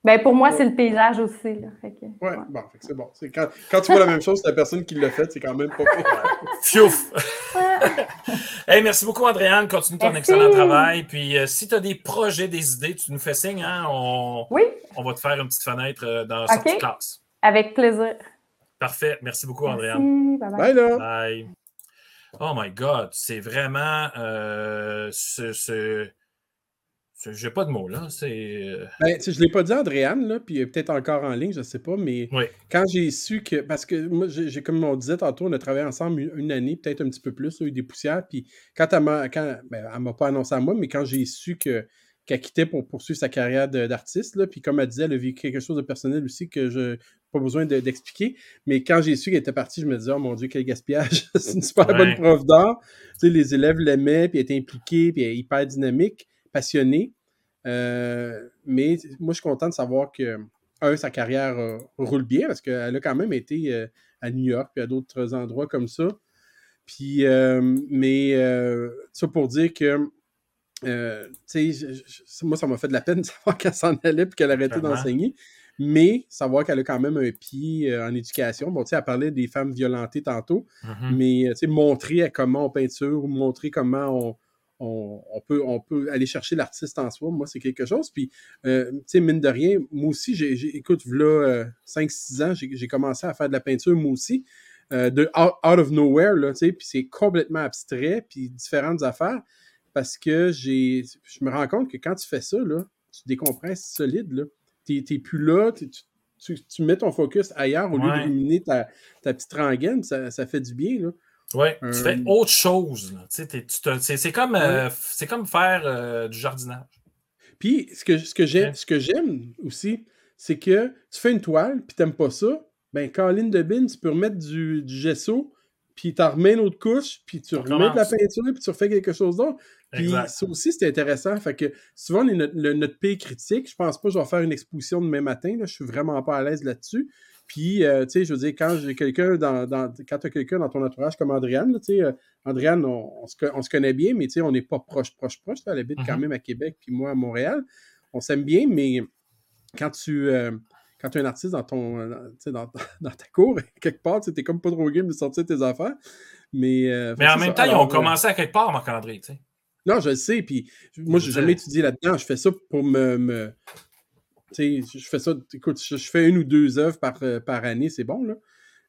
Ben, pour moi, c'est le paysage aussi. Là. Fait que, Ouais, bon, fait que c'est bon. Quand, quand tu vois la même chose, c'est la personne qui l'a fait, c'est quand même pas. Fiouf! hey, merci beaucoup, Andréane. Continue ton Merci. excellent travail. Puis, euh, si tu as des projets, des idées, tu nous fais signe. Hein? On, Oui, on va te faire une petite fenêtre euh, dans la Ok. sortie de classe. avec plaisir. Parfait. Merci beaucoup, Andréane. Bye bye. Bye là! Bye. Oh my God, c'est vraiment euh, ce- J'ai pas de mots là. C'est. euh, Ben, je l'ai pas dit à Andréane, là, puis peut-être encore en ligne, je sais pas, mais Oui. quand j'ai su que. Parce que moi, j'ai, comme on disait tantôt, on a travaillé ensemble une, une année, peut-être un petit peu plus, il y a eu des poussières, puis quand elle m'a. Quand, ben, elle m'a pas annoncé à moi, mais quand j'ai su que, qu'elle quittait pour poursuivre sa carrière d'artiste, là, puis comme elle disait, elle a vécu quelque chose de personnel aussi que je pas besoin de- d'expliquer, mais quand j'ai su qu'elle était partie, je me disais, oh mon Dieu, quel gaspillage! c'est une super Ouais. bonne prof d'art. Tu sais, les élèves l'aimaient, puis elle était impliquée, puis elle est hyper dynamique, passionnée. Euh, mais moi, je suis content de savoir que, un, sa carrière euh, roule bien parce qu'elle a quand même été euh, à New York puis à d'autres endroits comme ça. Puis, euh, mais ça pour dire que, tu sais, moi, ça m'a fait de la peine de savoir qu'elle s'en allait puis qu'elle arrêtait d'enseigner. Mais savoir qu'elle a quand même un pied en éducation. Bon, tu sais, elle parlait des femmes violentées tantôt mhm. mais tu sais, montrer à comment on peinture ou montrer comment on, on, on peut, on peut aller chercher l'artiste en soi, moi, c'est quelque chose. Puis, euh, tu sais, mine de rien, moi aussi, j'ai, écoute, là, 5-6 ans, j'ai, commencé à faire de la peinture, moi aussi, euh, de out, out of nowhere, là, tu sais, puis c'est complètement abstrait, puis différentes affaires, parce que j'ai, je me rends compte que quand tu fais ça, là, tu décompresses solide, là. T'es, plus là, tu, tu, tu mets ton focus ailleurs au lieu Ouais. ruminer ta, ta petite rengaine, ça, ça fait du bien, là. Ouais, tu Euh, fais autre chose. c'est, comme, euh, comme faire euh, du jardinage. Puis, ce que, ce que j'aime, Ouais. ce que j'aime aussi, c'est que tu fais une toile, puis t'aimes pas ça, ben, Caroline de Bin, tu peux remettre du, du gesso, puis t'en remets une autre couche, puis tu On remets de la peinture, puis tu refais quelque chose d'autre. Puis ça aussi, c'est intéressant. Fait que souvent, notre, le- notre pays critique, je pense pas que je vais faire une exposition demain matin, là, je suis vraiment pas à l'aise là-dessus. Puis, euh, tu sais, je veux dire, quand j'ai quelqu'un dans, dans quand tu as quelqu'un dans ton entourage comme Andréane, tu sais, euh, Andréane, on, on se, co- on se connaît bien, mais tu sais, on n'est pas proche, proche, proche. Elle habite quand Mhm. même à Québec, puis moi à Montréal. On s'aime bien, mais quand tu euh, quand tu es un artiste dans ton euh, dans, dans ta cour, quelque part, tu es comme pas trop game de sortir tes affaires. Mais, Mais en même ça. temps, ils ont commencé à quelque part, Marc-André. tu sais. non, je le sais, puis moi, Je veux jamais étudié là-dedans. Je fais ça pour me. me je fais ça. Écoute, je, je fais une ou deux œuvres par, euh, par année, c'est bon, là.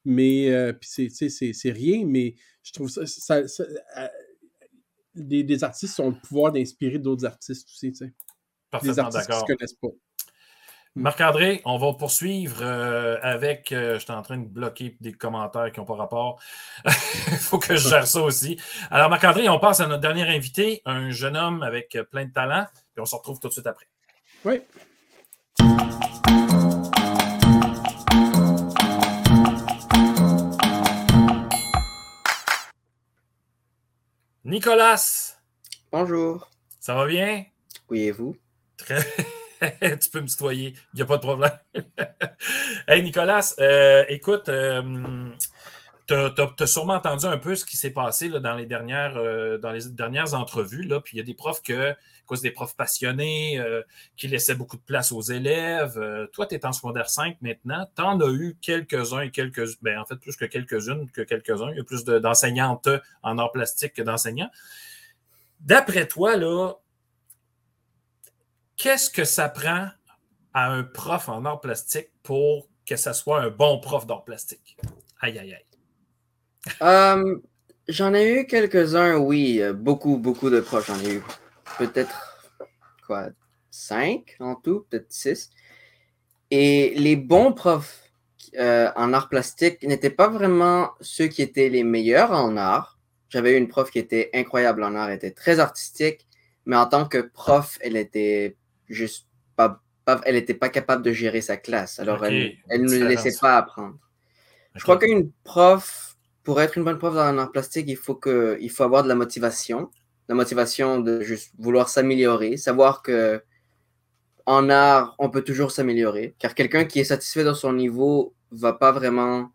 Mais, euh, puis c'est, tu sais, c'est, c'est rien, mais je trouve ça. ça- ça- euh, des, des artistes ont le pouvoir d'inspirer d'autres artistes aussi, tu sais. Des Parfaitement artistes qui d'accord. se connaissent pas. Marc-André, on va poursuivre euh, avec. euh, je suis en train de bloquer des commentaires qui n'ont pas rapport. Il faut que je gère ça aussi. Alors, Marc-André, on passe à notre dernier invité, un jeune homme avec plein de talent, puis on se retrouve tout de suite après. Oui. Nicolas, Bonjour. ça va bien? Oui, et vous? Très- tu peux me tutoyer, il n'y a pas de problème. hey Nicolas, euh, écoute, euh, tu as, sûrement entendu un peu ce qui s'est passé dans, les dernières, euh, dans les dernières entrevues. Là, puis il y a des profs que, à cause des profs passionnés, euh, qui laissaient beaucoup de place aux élèves. Euh, toi, tu es en secondaire 5 maintenant. Tu en as eu quelques-uns et quelques ben, en fait, plus que quelques-unes que quelques-uns. Il y a plus de- d'enseignantes en art plastique que d'enseignants. D'après toi, là, qu'est-ce que ça prend à un prof en art plastique pour que ça soit un bon prof d'art plastique? Aïe, aïe, aïe. Euh, j'en ai eu quelques-uns, oui. euh, Beaucoup, beaucoup de profs. J'en ai eu peut-être, quoi, cinq en tout, peut-être six. Et les bons profs euh, en art plastique n'étaient pas vraiment ceux qui étaient les meilleurs en art. J'avais eu une prof qui était incroyable en art, elle était très artistique, mais en tant que prof, elle était juste pas, pas- elle était pas capable de gérer sa classe. Alors, elle, elle ne nous laissait pas apprendre. Je crois qu'une prof, pour être une bonne prof dans l'art plastique, il faut, que, il faut avoir de la motivation. La motivation de juste vouloir s'améliorer, savoir que en art, on peut toujours s'améliorer. Car quelqu'un qui est satisfait dans son niveau va pas vraiment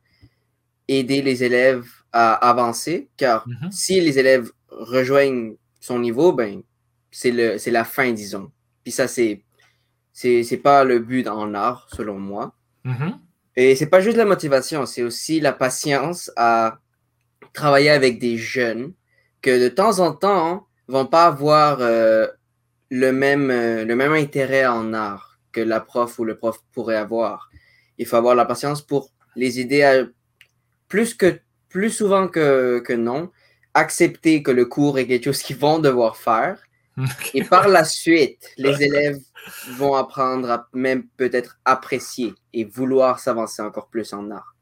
aider les élèves à avancer. Car Mhm. si les élèves rejoignent son niveau, ben, c'est le- c'est la fin, disons. Puis ça, c'est c'est pas le but en art, selon moi. Mhm. Et c'est pas juste la motivation, c'est aussi la patience à travailler avec des jeunes que de temps en temps vont pas avoir euh, le, même, euh, le même intérêt en art que la prof ou le prof pourrait avoir. Il faut avoir la patience pour les aider à, plus, que, plus souvent que, que non, accepter que le cours est quelque chose qu'ils vont devoir faire. Et par la suite, les élèves vont apprendre à même peut-être apprécier et vouloir s'avancer encore plus en art.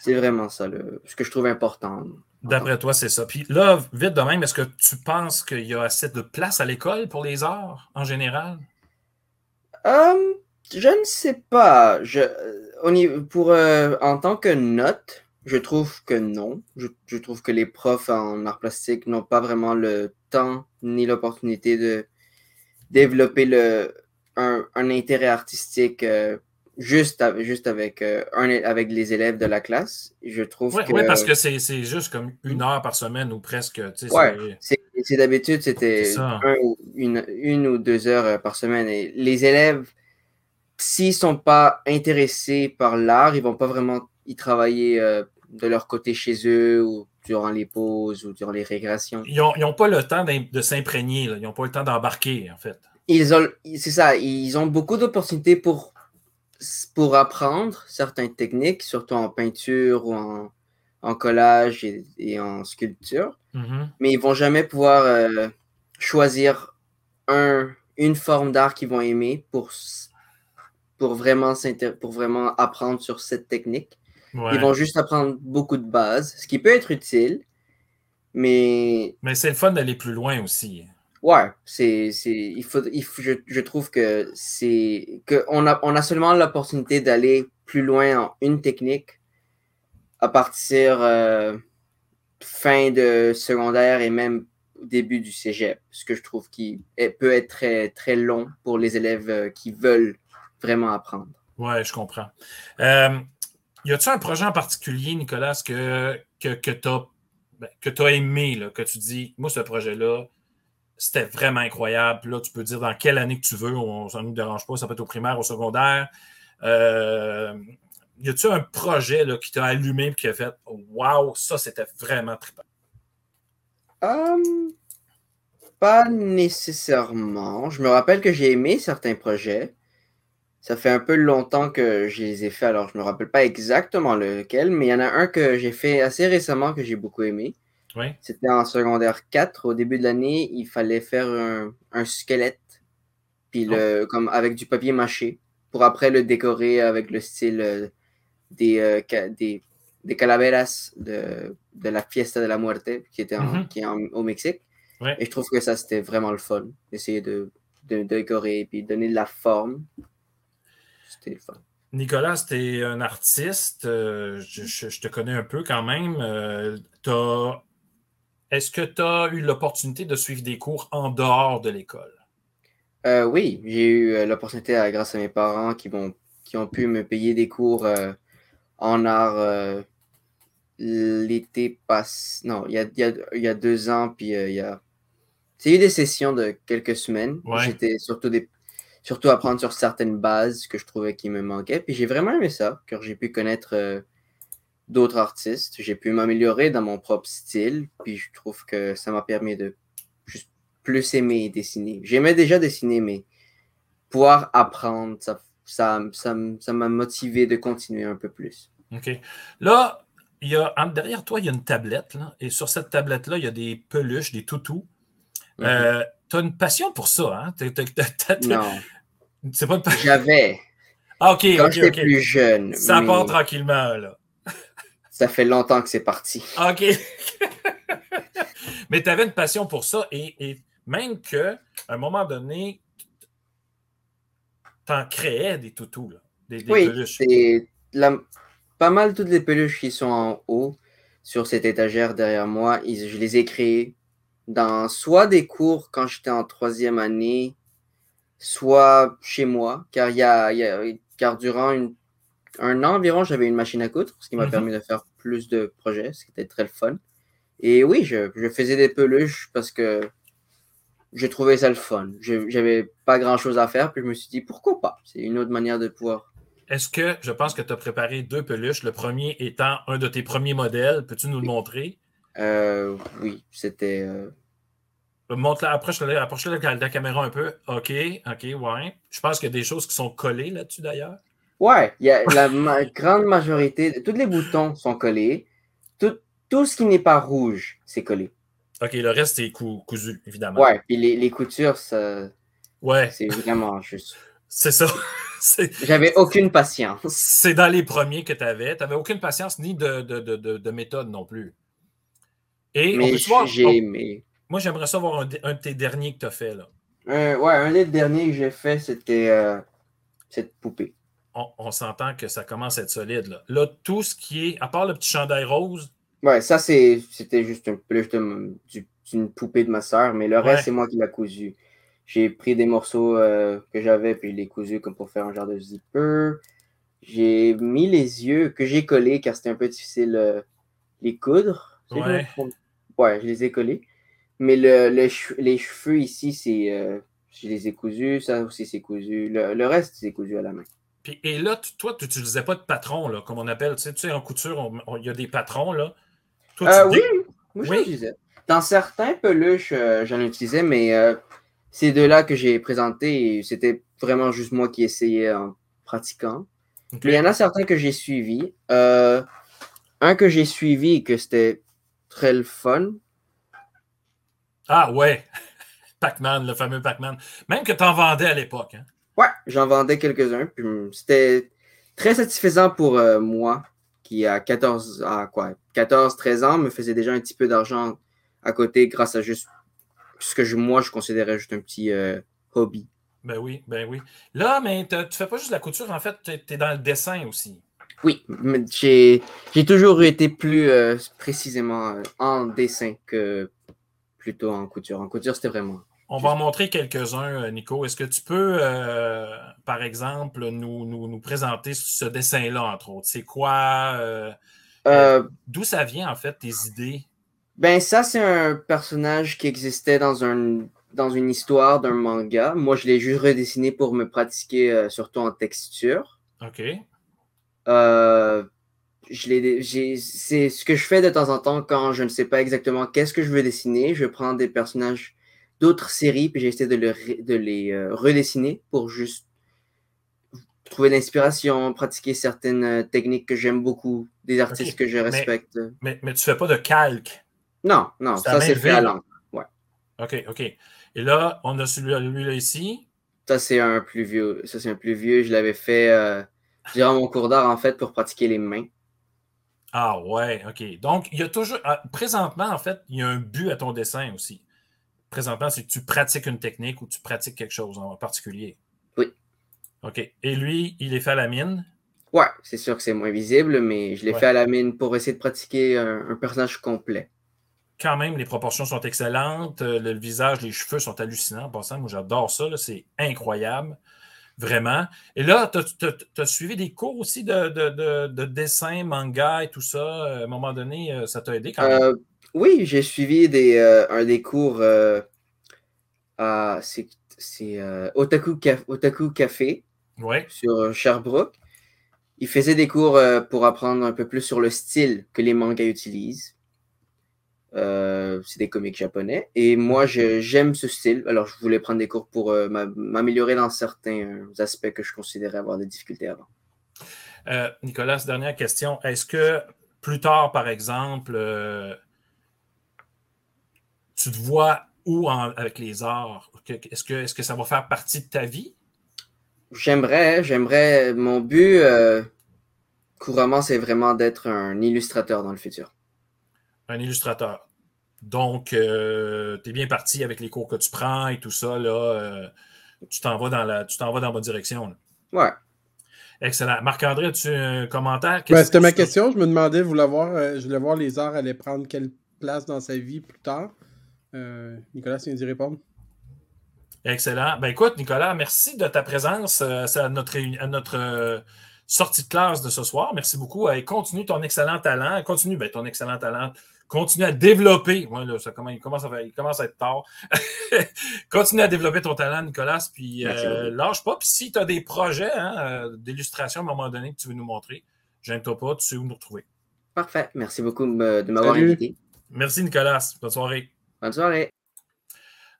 C'est vraiment ça le, ce que je trouve important. D'après toi, c'est ça. Puis là, vite de même, est-ce que tu penses qu'il y a assez de place à l'école pour les arts en général? Euh, je ne sais pas. Je, niveau- pour, euh, en tant que note, je trouve que non. Je, je trouve que les profs en art plastique n'ont pas vraiment le temps ni l'opportunité de développer le, un, un intérêt artistique euh, juste, avec, juste avec, euh, un, avec les élèves de la classe. Je trouve Oui, que... parce que c'est c'est juste comme une heure par semaine ou presque. tu sais, Ouais, c'est- d'habitude, c'était un une, une ou deux heures euh, par semaine. Et les élèves, s'ils sont pas intéressés par l'art, ils vont pas vraiment y travailler euh, de leur côté chez eux ou durant les pauses ou durant les récréations. Ils n'ont pas le temps de s'imprégner. Ils n'ont pas le temps d'embarquer, en fait. Ils ont, c'est ça, ils ont beaucoup d'opportunités pour, pour apprendre certaines techniques, surtout en peinture ou en, en collage et, et en sculpture. Mhm. mais ils vont jamais pouvoir euh, choisir un, une forme d'art qu'ils vont aimer pour, pour, vraiment pour vraiment apprendre sur cette technique. Ouais. Ils vont juste apprendre beaucoup de bases, ce qui peut être utile, mais Mais c'est le fun d'aller plus loin aussi. ouais, c'est, il faut, il faut- je, je trouve que c'est que on a, on a seulement l'opportunité d'aller plus loin en une technique à partir euh, fin de secondaire et même début du cégep, ce que je trouve qui est- peut être très, très long pour les élèves euh, qui veulent vraiment apprendre. Oui, je comprends. Euh, y a-tu un projet en particulier, Nicolas, que, que, que tu as, aimé, là, que tu dis, moi, ce projet-là, c'était vraiment incroyable. Là, tu peux dire dans quelle année que tu veux, on, ça ne nous dérange pas, ça peut être au primaire, au secondaire. Euh, y a-tu un projet qui t'a allumé et qui a fait Waouh, ça, c'était vraiment trippant? Hum, pas nécessairement. Je me rappelle que j'ai aimé certains projets. Ça fait un peu longtemps que je les ai faits, alors je me rappelle pas exactement lequel, mais il y en a un que j'ai fait assez récemment que j'ai beaucoup aimé. Oui. C'était en secondaire 4. Au début de l'année, il fallait faire un, un squelette, puis le, comme avec du papier mâché, pour après le décorer avec le style euh, des, euh, des, des calaveras de, de la Fiesta de la Muerte, qui, était en- Mhm. qui est en- au Mexique. Ouais. Et je trouve que ça, c'était vraiment le fun, d'essayer de, de, décorer, puis donner de la forme. C'était le fun. Nicolas, tu es un artiste. euh, je, je- je te connais un peu quand même. Euh, t'as- Est-ce que tu as eu l'opportunité de suivre des cours en dehors de l'école? Euh, oui, j'ai eu l'opportunité, grâce à mes parents, qui, m'ont- qui ont pu me payer des cours euh, en art euh, l'été passé. Non, il y a, il y a- il y a deux ans, puis euh, il y a. C'est eu des sessions de quelques semaines. Ouais. J'étais surtout, des... surtout apprendre sur certaines bases que je trouvais qui me manquaient. Puis j'ai vraiment aimé ça, car j'ai pu connaître euh, d'autres artistes. J'ai pu m'améliorer dans mon propre style. Puis je trouve que ça m'a permis de juste plus aimer dessiner. J'aimais déjà dessiner, mais pouvoir apprendre, ça, ça, ça, m'a motivé de continuer un peu plus. OK. Là, il y a, derrière toi, il y a une tablette, là, et sur cette tablette-là, il y a des peluches, des toutous. Mhm. Euh, as une passion pour ça, hein? Non, C'est pas une passion. j'avais Ah, ok, quand ok, j'étais plus jeune. Ça mais part tranquillement, là. Ça fait longtemps que c'est parti. Ah, OK. Mais tu avais une passion pour ça et, et même qu'à un moment donné, tu en créais des toutous, là, des, des Oui, peluches. la- pas mal toutes les peluches qui sont en haut sur cette étagère derrière moi. ils- je les ai créées dans soit des cours quand j'étais en troisième année, soit chez moi, car, il y a, il y a- car durant une- un an environ, j'avais une machine à coudre, ce qui m'a Mhm. permis de faire plus de projets, ce qui était très le fun. Et oui, je, je faisais des peluches parce que je trouvais ça le fun. Je J'avais pas grand chose à faire, puis je me suis dit pourquoi pas? C'est une autre manière de pouvoir Est-ce que je pense que tu as préparé deux peluches, le premier étant un de tes premiers modèles? Peux-tu nous le montrer? Euh, oui, c'était. euh, Montre approche de la, caméra un peu. OK, OK, ouais. Je pense qu'il y a des choses qui sont collées là-dessus d'ailleurs. Ouais, y a la ma- grande majorité, tous les boutons sont collés. Tout, tout ce qui n'est pas rouge, c'est collé. OK, le reste est cou- cousu, évidemment. Ouais, puis les, les coutures, ça, Ouais, c'est vraiment juste. c'est ça. J'avais aucune patience. C'est dans les premiers que tu avais. Tu n'avais aucune patience ni de, de, de- de méthode non plus. Et on Mais voir- on- aimé. moi, j'aimerais savoir un, de- un de tes derniers que tu as fait. Là. Euh, ouais, un des derniers que j'ai fait, c'était euh, cette poupée. On, on s'entend que ça commence à être solide. Là. Là, tout ce qui est, à part le petit chandail rose, Ouais, ça, c'est, c'était juste un du- d'une poupée de ma soeur, mais le reste, c'est moi qui l'ai cousu. J'ai pris des morceaux euh, que j'avais, puis je l'ai cousu comme pour faire un genre de zipper. J'ai mis les yeux que j'ai collés, car c'était un peu difficile les coudre. Ouais. Ouais, je les ai collés. Mais le, le che- les cheveux ici, c'est, euh, je les ai cousus. Ça aussi, c'est cousu. Le, le reste, c'est cousu à la main. Puis, et là, tu- toi, tu n'utilisais pas de patron, là, comme on appelle. Tu sais, tu sais, en couture, il y a des patrons. Là. Toi, tu Euh, oui, moi Oui? utilisais. Dans certains peluches, euh, j'en utilisais, mais euh, ces deux-là que j'ai présentés, c'était vraiment juste moi qui essayais en pratiquant. Mais il y en a certains que j'ai suivis. Euh, un que j'ai suivi que c'était très le fun. Ah ouais, Pac-Man, le fameux Pac-Man. Même que tu en vendais à l'époque. hein. Ouais, j'en vendais quelques-uns. C'était très satisfaisant pour euh, moi, qui à 14, à quoi, 14, 13 ans, me faisait déjà un petit peu d'argent à côté grâce à juste ce que je- moi je considérais juste un petit euh, hobby. Ben oui, ben oui. Là, mais tu fais pas juste la couture, en fait, tu es dans le dessin aussi. Oui, j'ai toujours été plus euh, précisément euh, en dessin que plutôt en couture. En couture, c'était vraiment. On va en montrer quelques-uns, euh, Nico. Est-ce que tu peux, euh, par exemple, nous, nous, nous présenter ce dessin-là, entre autres? C'est quoi? euh, D'où ça vient, en fait, tes idées? ben, ça, c'est un personnage qui existait dans, un, dans une histoire d'un manga. Moi, je l'ai juste redessiné pour me pratiquer, surtout en texture. OK. Euh, c'est ce que je fais de temps en temps quand je ne sais pas exactement qu'est-ce que je veux dessiner. Je prends des personnages d'autres séries puis j'essaie de, le de les euh, redessiner pour juste trouver l'inspiration, pratiquer certaines euh, techniques que j'aime beaucoup, des artistes que je respecte. Mais, mais tu fais pas de calque? Non, non, ça c'est fait à l'encre. OK, OK. Et là, on a celui-là ici. Ça c'est un plus vieux. Ça c'est un plus vieux. Je l'avais fait euh, durant mon cours d'art en fait pour pratiquer les mains. Ah ouais, OK. Donc, il y a toujours. ah, Présentement, en fait, il y a un but à ton dessin aussi. Présentement, c'est que tu pratiques une technique ou tu pratiques quelque chose en particulier. Oui. OK. Et lui, il est fait à la mine? Ouais, c'est sûr que c'est moins visible, mais je l'ai Ouais. fait à la mine pour essayer de pratiquer un, un personnage complet. Quand même, les proportions sont excellentes. euh, Le, visage, les cheveux sont hallucinants. En passant, moi, j'adore ça. C'est incroyable. Vraiment. Et là, tu as, suivi des cours aussi de, de- de- de dessin, manga et tout ça. Euh, À un moment donné, euh, ça t'a aidé quand même. Euh, oui, j'ai suivi des, euh, un des cours euh, à c'est Otaku, Ca- Otaku Café sur Sherbrooke. Il faisait des cours pour apprendre un peu plus sur le style que les mangas utilisent. Euh, c'est des comics japonais. Et moi, j'aime ce style. Alors, je voulais prendre des cours pour euh, m'a- m'améliorer dans certains euh, aspects que je considérais avoir des difficultés avant. Euh, Nicolas, dernière question. Est-ce que plus tard, par exemple, tu te vois où avec les arts? Est-ce que, est que ça va faire partie de ta vie? J'aimerais, j'aimerais. Mon but couramment, c'est vraiment d'être un illustrateur dans le futur. Un illustrateur. Donc, euh, tu es bien parti avec les cours que tu prends et tout ça. Là, euh, tu t'en vas dans la, tu t'en vas dans la bonne direction. Ouais. Excellent. Marc-André, as-tu un commentaire? Ben, c'était ma question. Je me demandais, vous voir, je voulais voir les arts allaient prendre quelle place dans sa vie plus tard. Nicolas, tu viens d'y répondre. Excellent. Ben écoute, Nicolas, merci de ta présence euh, à notre, à notre euh, sortie de classe de ce soir. Merci beaucoup. Et continue ton excellent talent. Continue ben, ton excellent talent. Continue à développer. Ouais, là, ça commence, il, commence à, il commence à être tard. continue à développer ton talent, Nicolas. Puis euh, lâche pas. Puis si tu as des projets hein, d'illustration à un moment donné que tu veux nous montrer, gêne-toi pas, tu sais où nous retrouver. Parfait. Merci beaucoup de m'avoir invité. Merci, Nicolas. Bonne soirée. Bonne soirée.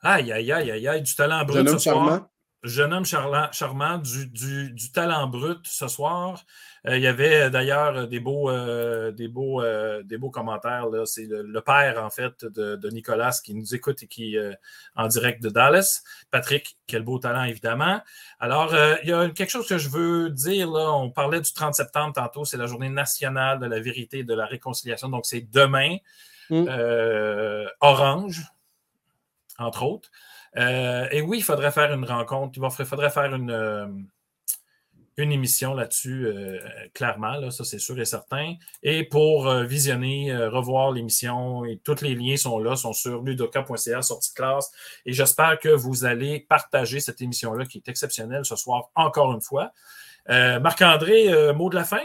Aïe, aïe, aïe, aïe, aïe, du talent brut ce soir. Jeune homme charmant, charmant du, du, talent brut ce soir. Euh, il y avait d'ailleurs des beaux, euh, des, beaux, euh, des beaux commentaires. C'est le, père, en fait, de, Nicolas qui nous écoute et qui en direct de Dallas. Patrick, quel beau talent, évidemment. Alors, il y a quelque chose que je veux dire. Là. On parlait du 30 septembre tantôt. C'est la journée nationale de la vérité et de la réconciliation. Donc, c'est demain. Mm. orange, entre autres. Euh, et oui, il faudrait faire une rencontre. Il faudrait faire une, euh, une émission là-dessus, euh, clairement, là, ça c'est sûr et certain. Et pour visionner, revoir l'émission, et tous les liens sont là, sont sur ludoka.ca, sortie classe. Et j'espère que vous allez partager cette émission-là qui est exceptionnelle ce soir, encore une fois. Marc-André, mot de la fin?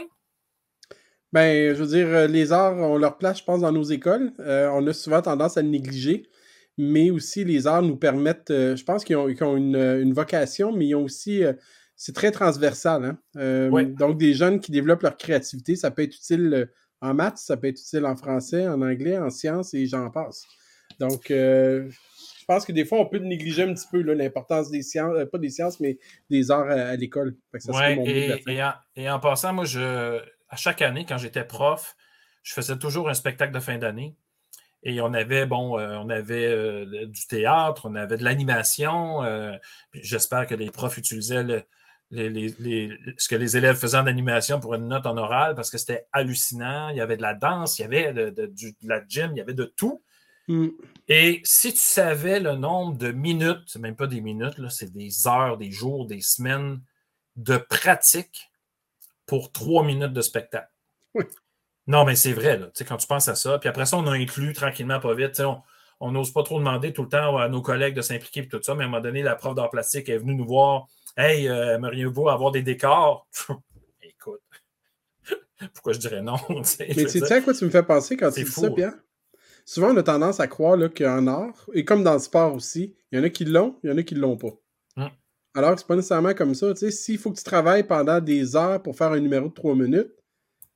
Ben, je veux dire, les arts ont leur place, je pense, dans nos écoles. on a souvent tendance à le négliger mais aussi les arts nous permettent, euh, je pense qu'ils ont, euh, une, vocation, mais ils ont aussi, euh, c'est très transversal. Hein. Donc, des jeunes qui développent leur créativité, ça peut être utile en maths, ça peut être utile en français, en anglais, en sciences et j'en passe. Donc, je pense que des fois, on peut négliger un petit peu l'importance des sciences, pas des sciences, mais des arts à, l'école. et, et, en, passant, moi, je, à chaque année, quand j'étais prof, je faisais toujours un spectacle de fin d'année. Et on avait, bon, euh, on avait euh, du théâtre, on avait de l'animation. Euh, j'espère que les profs utilisaient ce que les élèves faisaient en animation pour une note en oral parce que c'était hallucinant. Il y avait de la danse, il y avait de, la gym, il y avait de tout. Mm. Et si tu savais le nombre de minutes, c'est même pas des minutes, c'est des heures, des jours, des semaines de pratique pour trois minutes de spectacle. Non, mais c'est vrai, là, quand tu penses à ça. Puis après ça, on a inclus tranquillement, pas vite. On n'ose pas trop demander tout le temps à nos collègues de s'impliquer et tout ça, mais à un moment donné, la prof d'art plastique est venue nous voir. Hey, euh, aimeriez-vous avoir des décors? Écoute, pourquoi je dirais non? mais tu sais à quoi tu me fais penser quand tu dis ça, Pierre? Souvent, on a tendance à croire qu'en art, et comme dans le sport aussi, il y en a qui l'ont, il y en a qui ne l'ont pas. Hum. Alors que c'est pas nécessairement comme ça. S'il faut que tu travailles pendant des heures pour faire un numéro de trois minutes,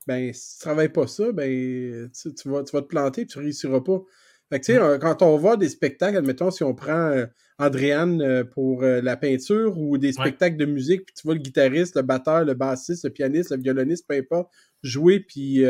ben, si tu travailles pas ça, ben, tu, vas, tu vas te planter et tu réussiras pas. Fait que, euh, quand on voit des spectacles, admettons, si on prend euh, Andréane euh, pour la peinture ou des spectacles de musique, puis tu vois le guitariste, le batteur, le bassiste, le pianiste, le violoniste, peu importe, jouer puis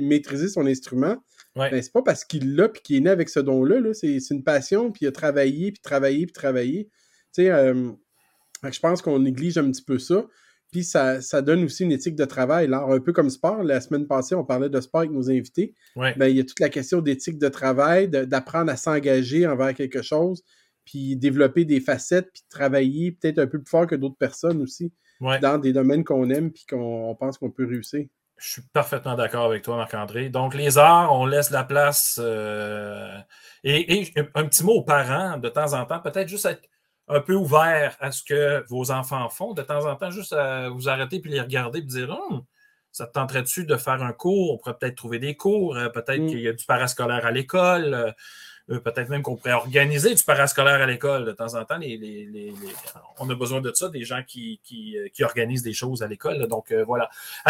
maîtriser son instrument, ben, c'est pas parce qu'il l'a puis qu'il est né avec ce don-là, -là, c'est une passion, puis il a travaillé, puis travaillé, puis travaillé. je pense qu'on néglige un petit peu ça. Puis ça, donne aussi une éthique de travail. Alors, un peu comme sport, la semaine passée, on parlait de sport avec nos invités. Ben, il y a toute la question d'éthique de travail, d'apprendre à s'engager envers quelque chose, puis développer des facettes, puis travailler peut-être un peu plus fort que d'autres personnes aussi, dans des domaines qu'on aime, puis qu'on pense qu'on peut réussir. Je suis parfaitement d'accord avec toi, Marc-André. Donc, les arts, on laisse la place. Euh, et, et, un petit mot aux parents, de temps en temps, peut-être juste être un peu ouvert à ce que vos enfants font, de temps en temps, juste à vous arrêter puis les regarder et dire hum, ça te tenterait-tu de faire un cours? On pourrait peut-être trouver des cours, euh, peut-être mm. qu'il y a du parascolaire à l'école, euh, peut-être même qu'on pourrait organiser du parascolaire à l'école. De temps en temps, on a besoin de ça, des gens qui, organisent des choses à l'école. Donc voilà.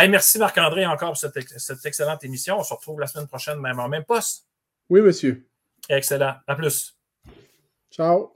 merci Marc-André encore pour cette, cette, excellente émission. On se retrouve la semaine prochaine, même en même poste. Oui, monsieur. Excellent. À plus. Ciao.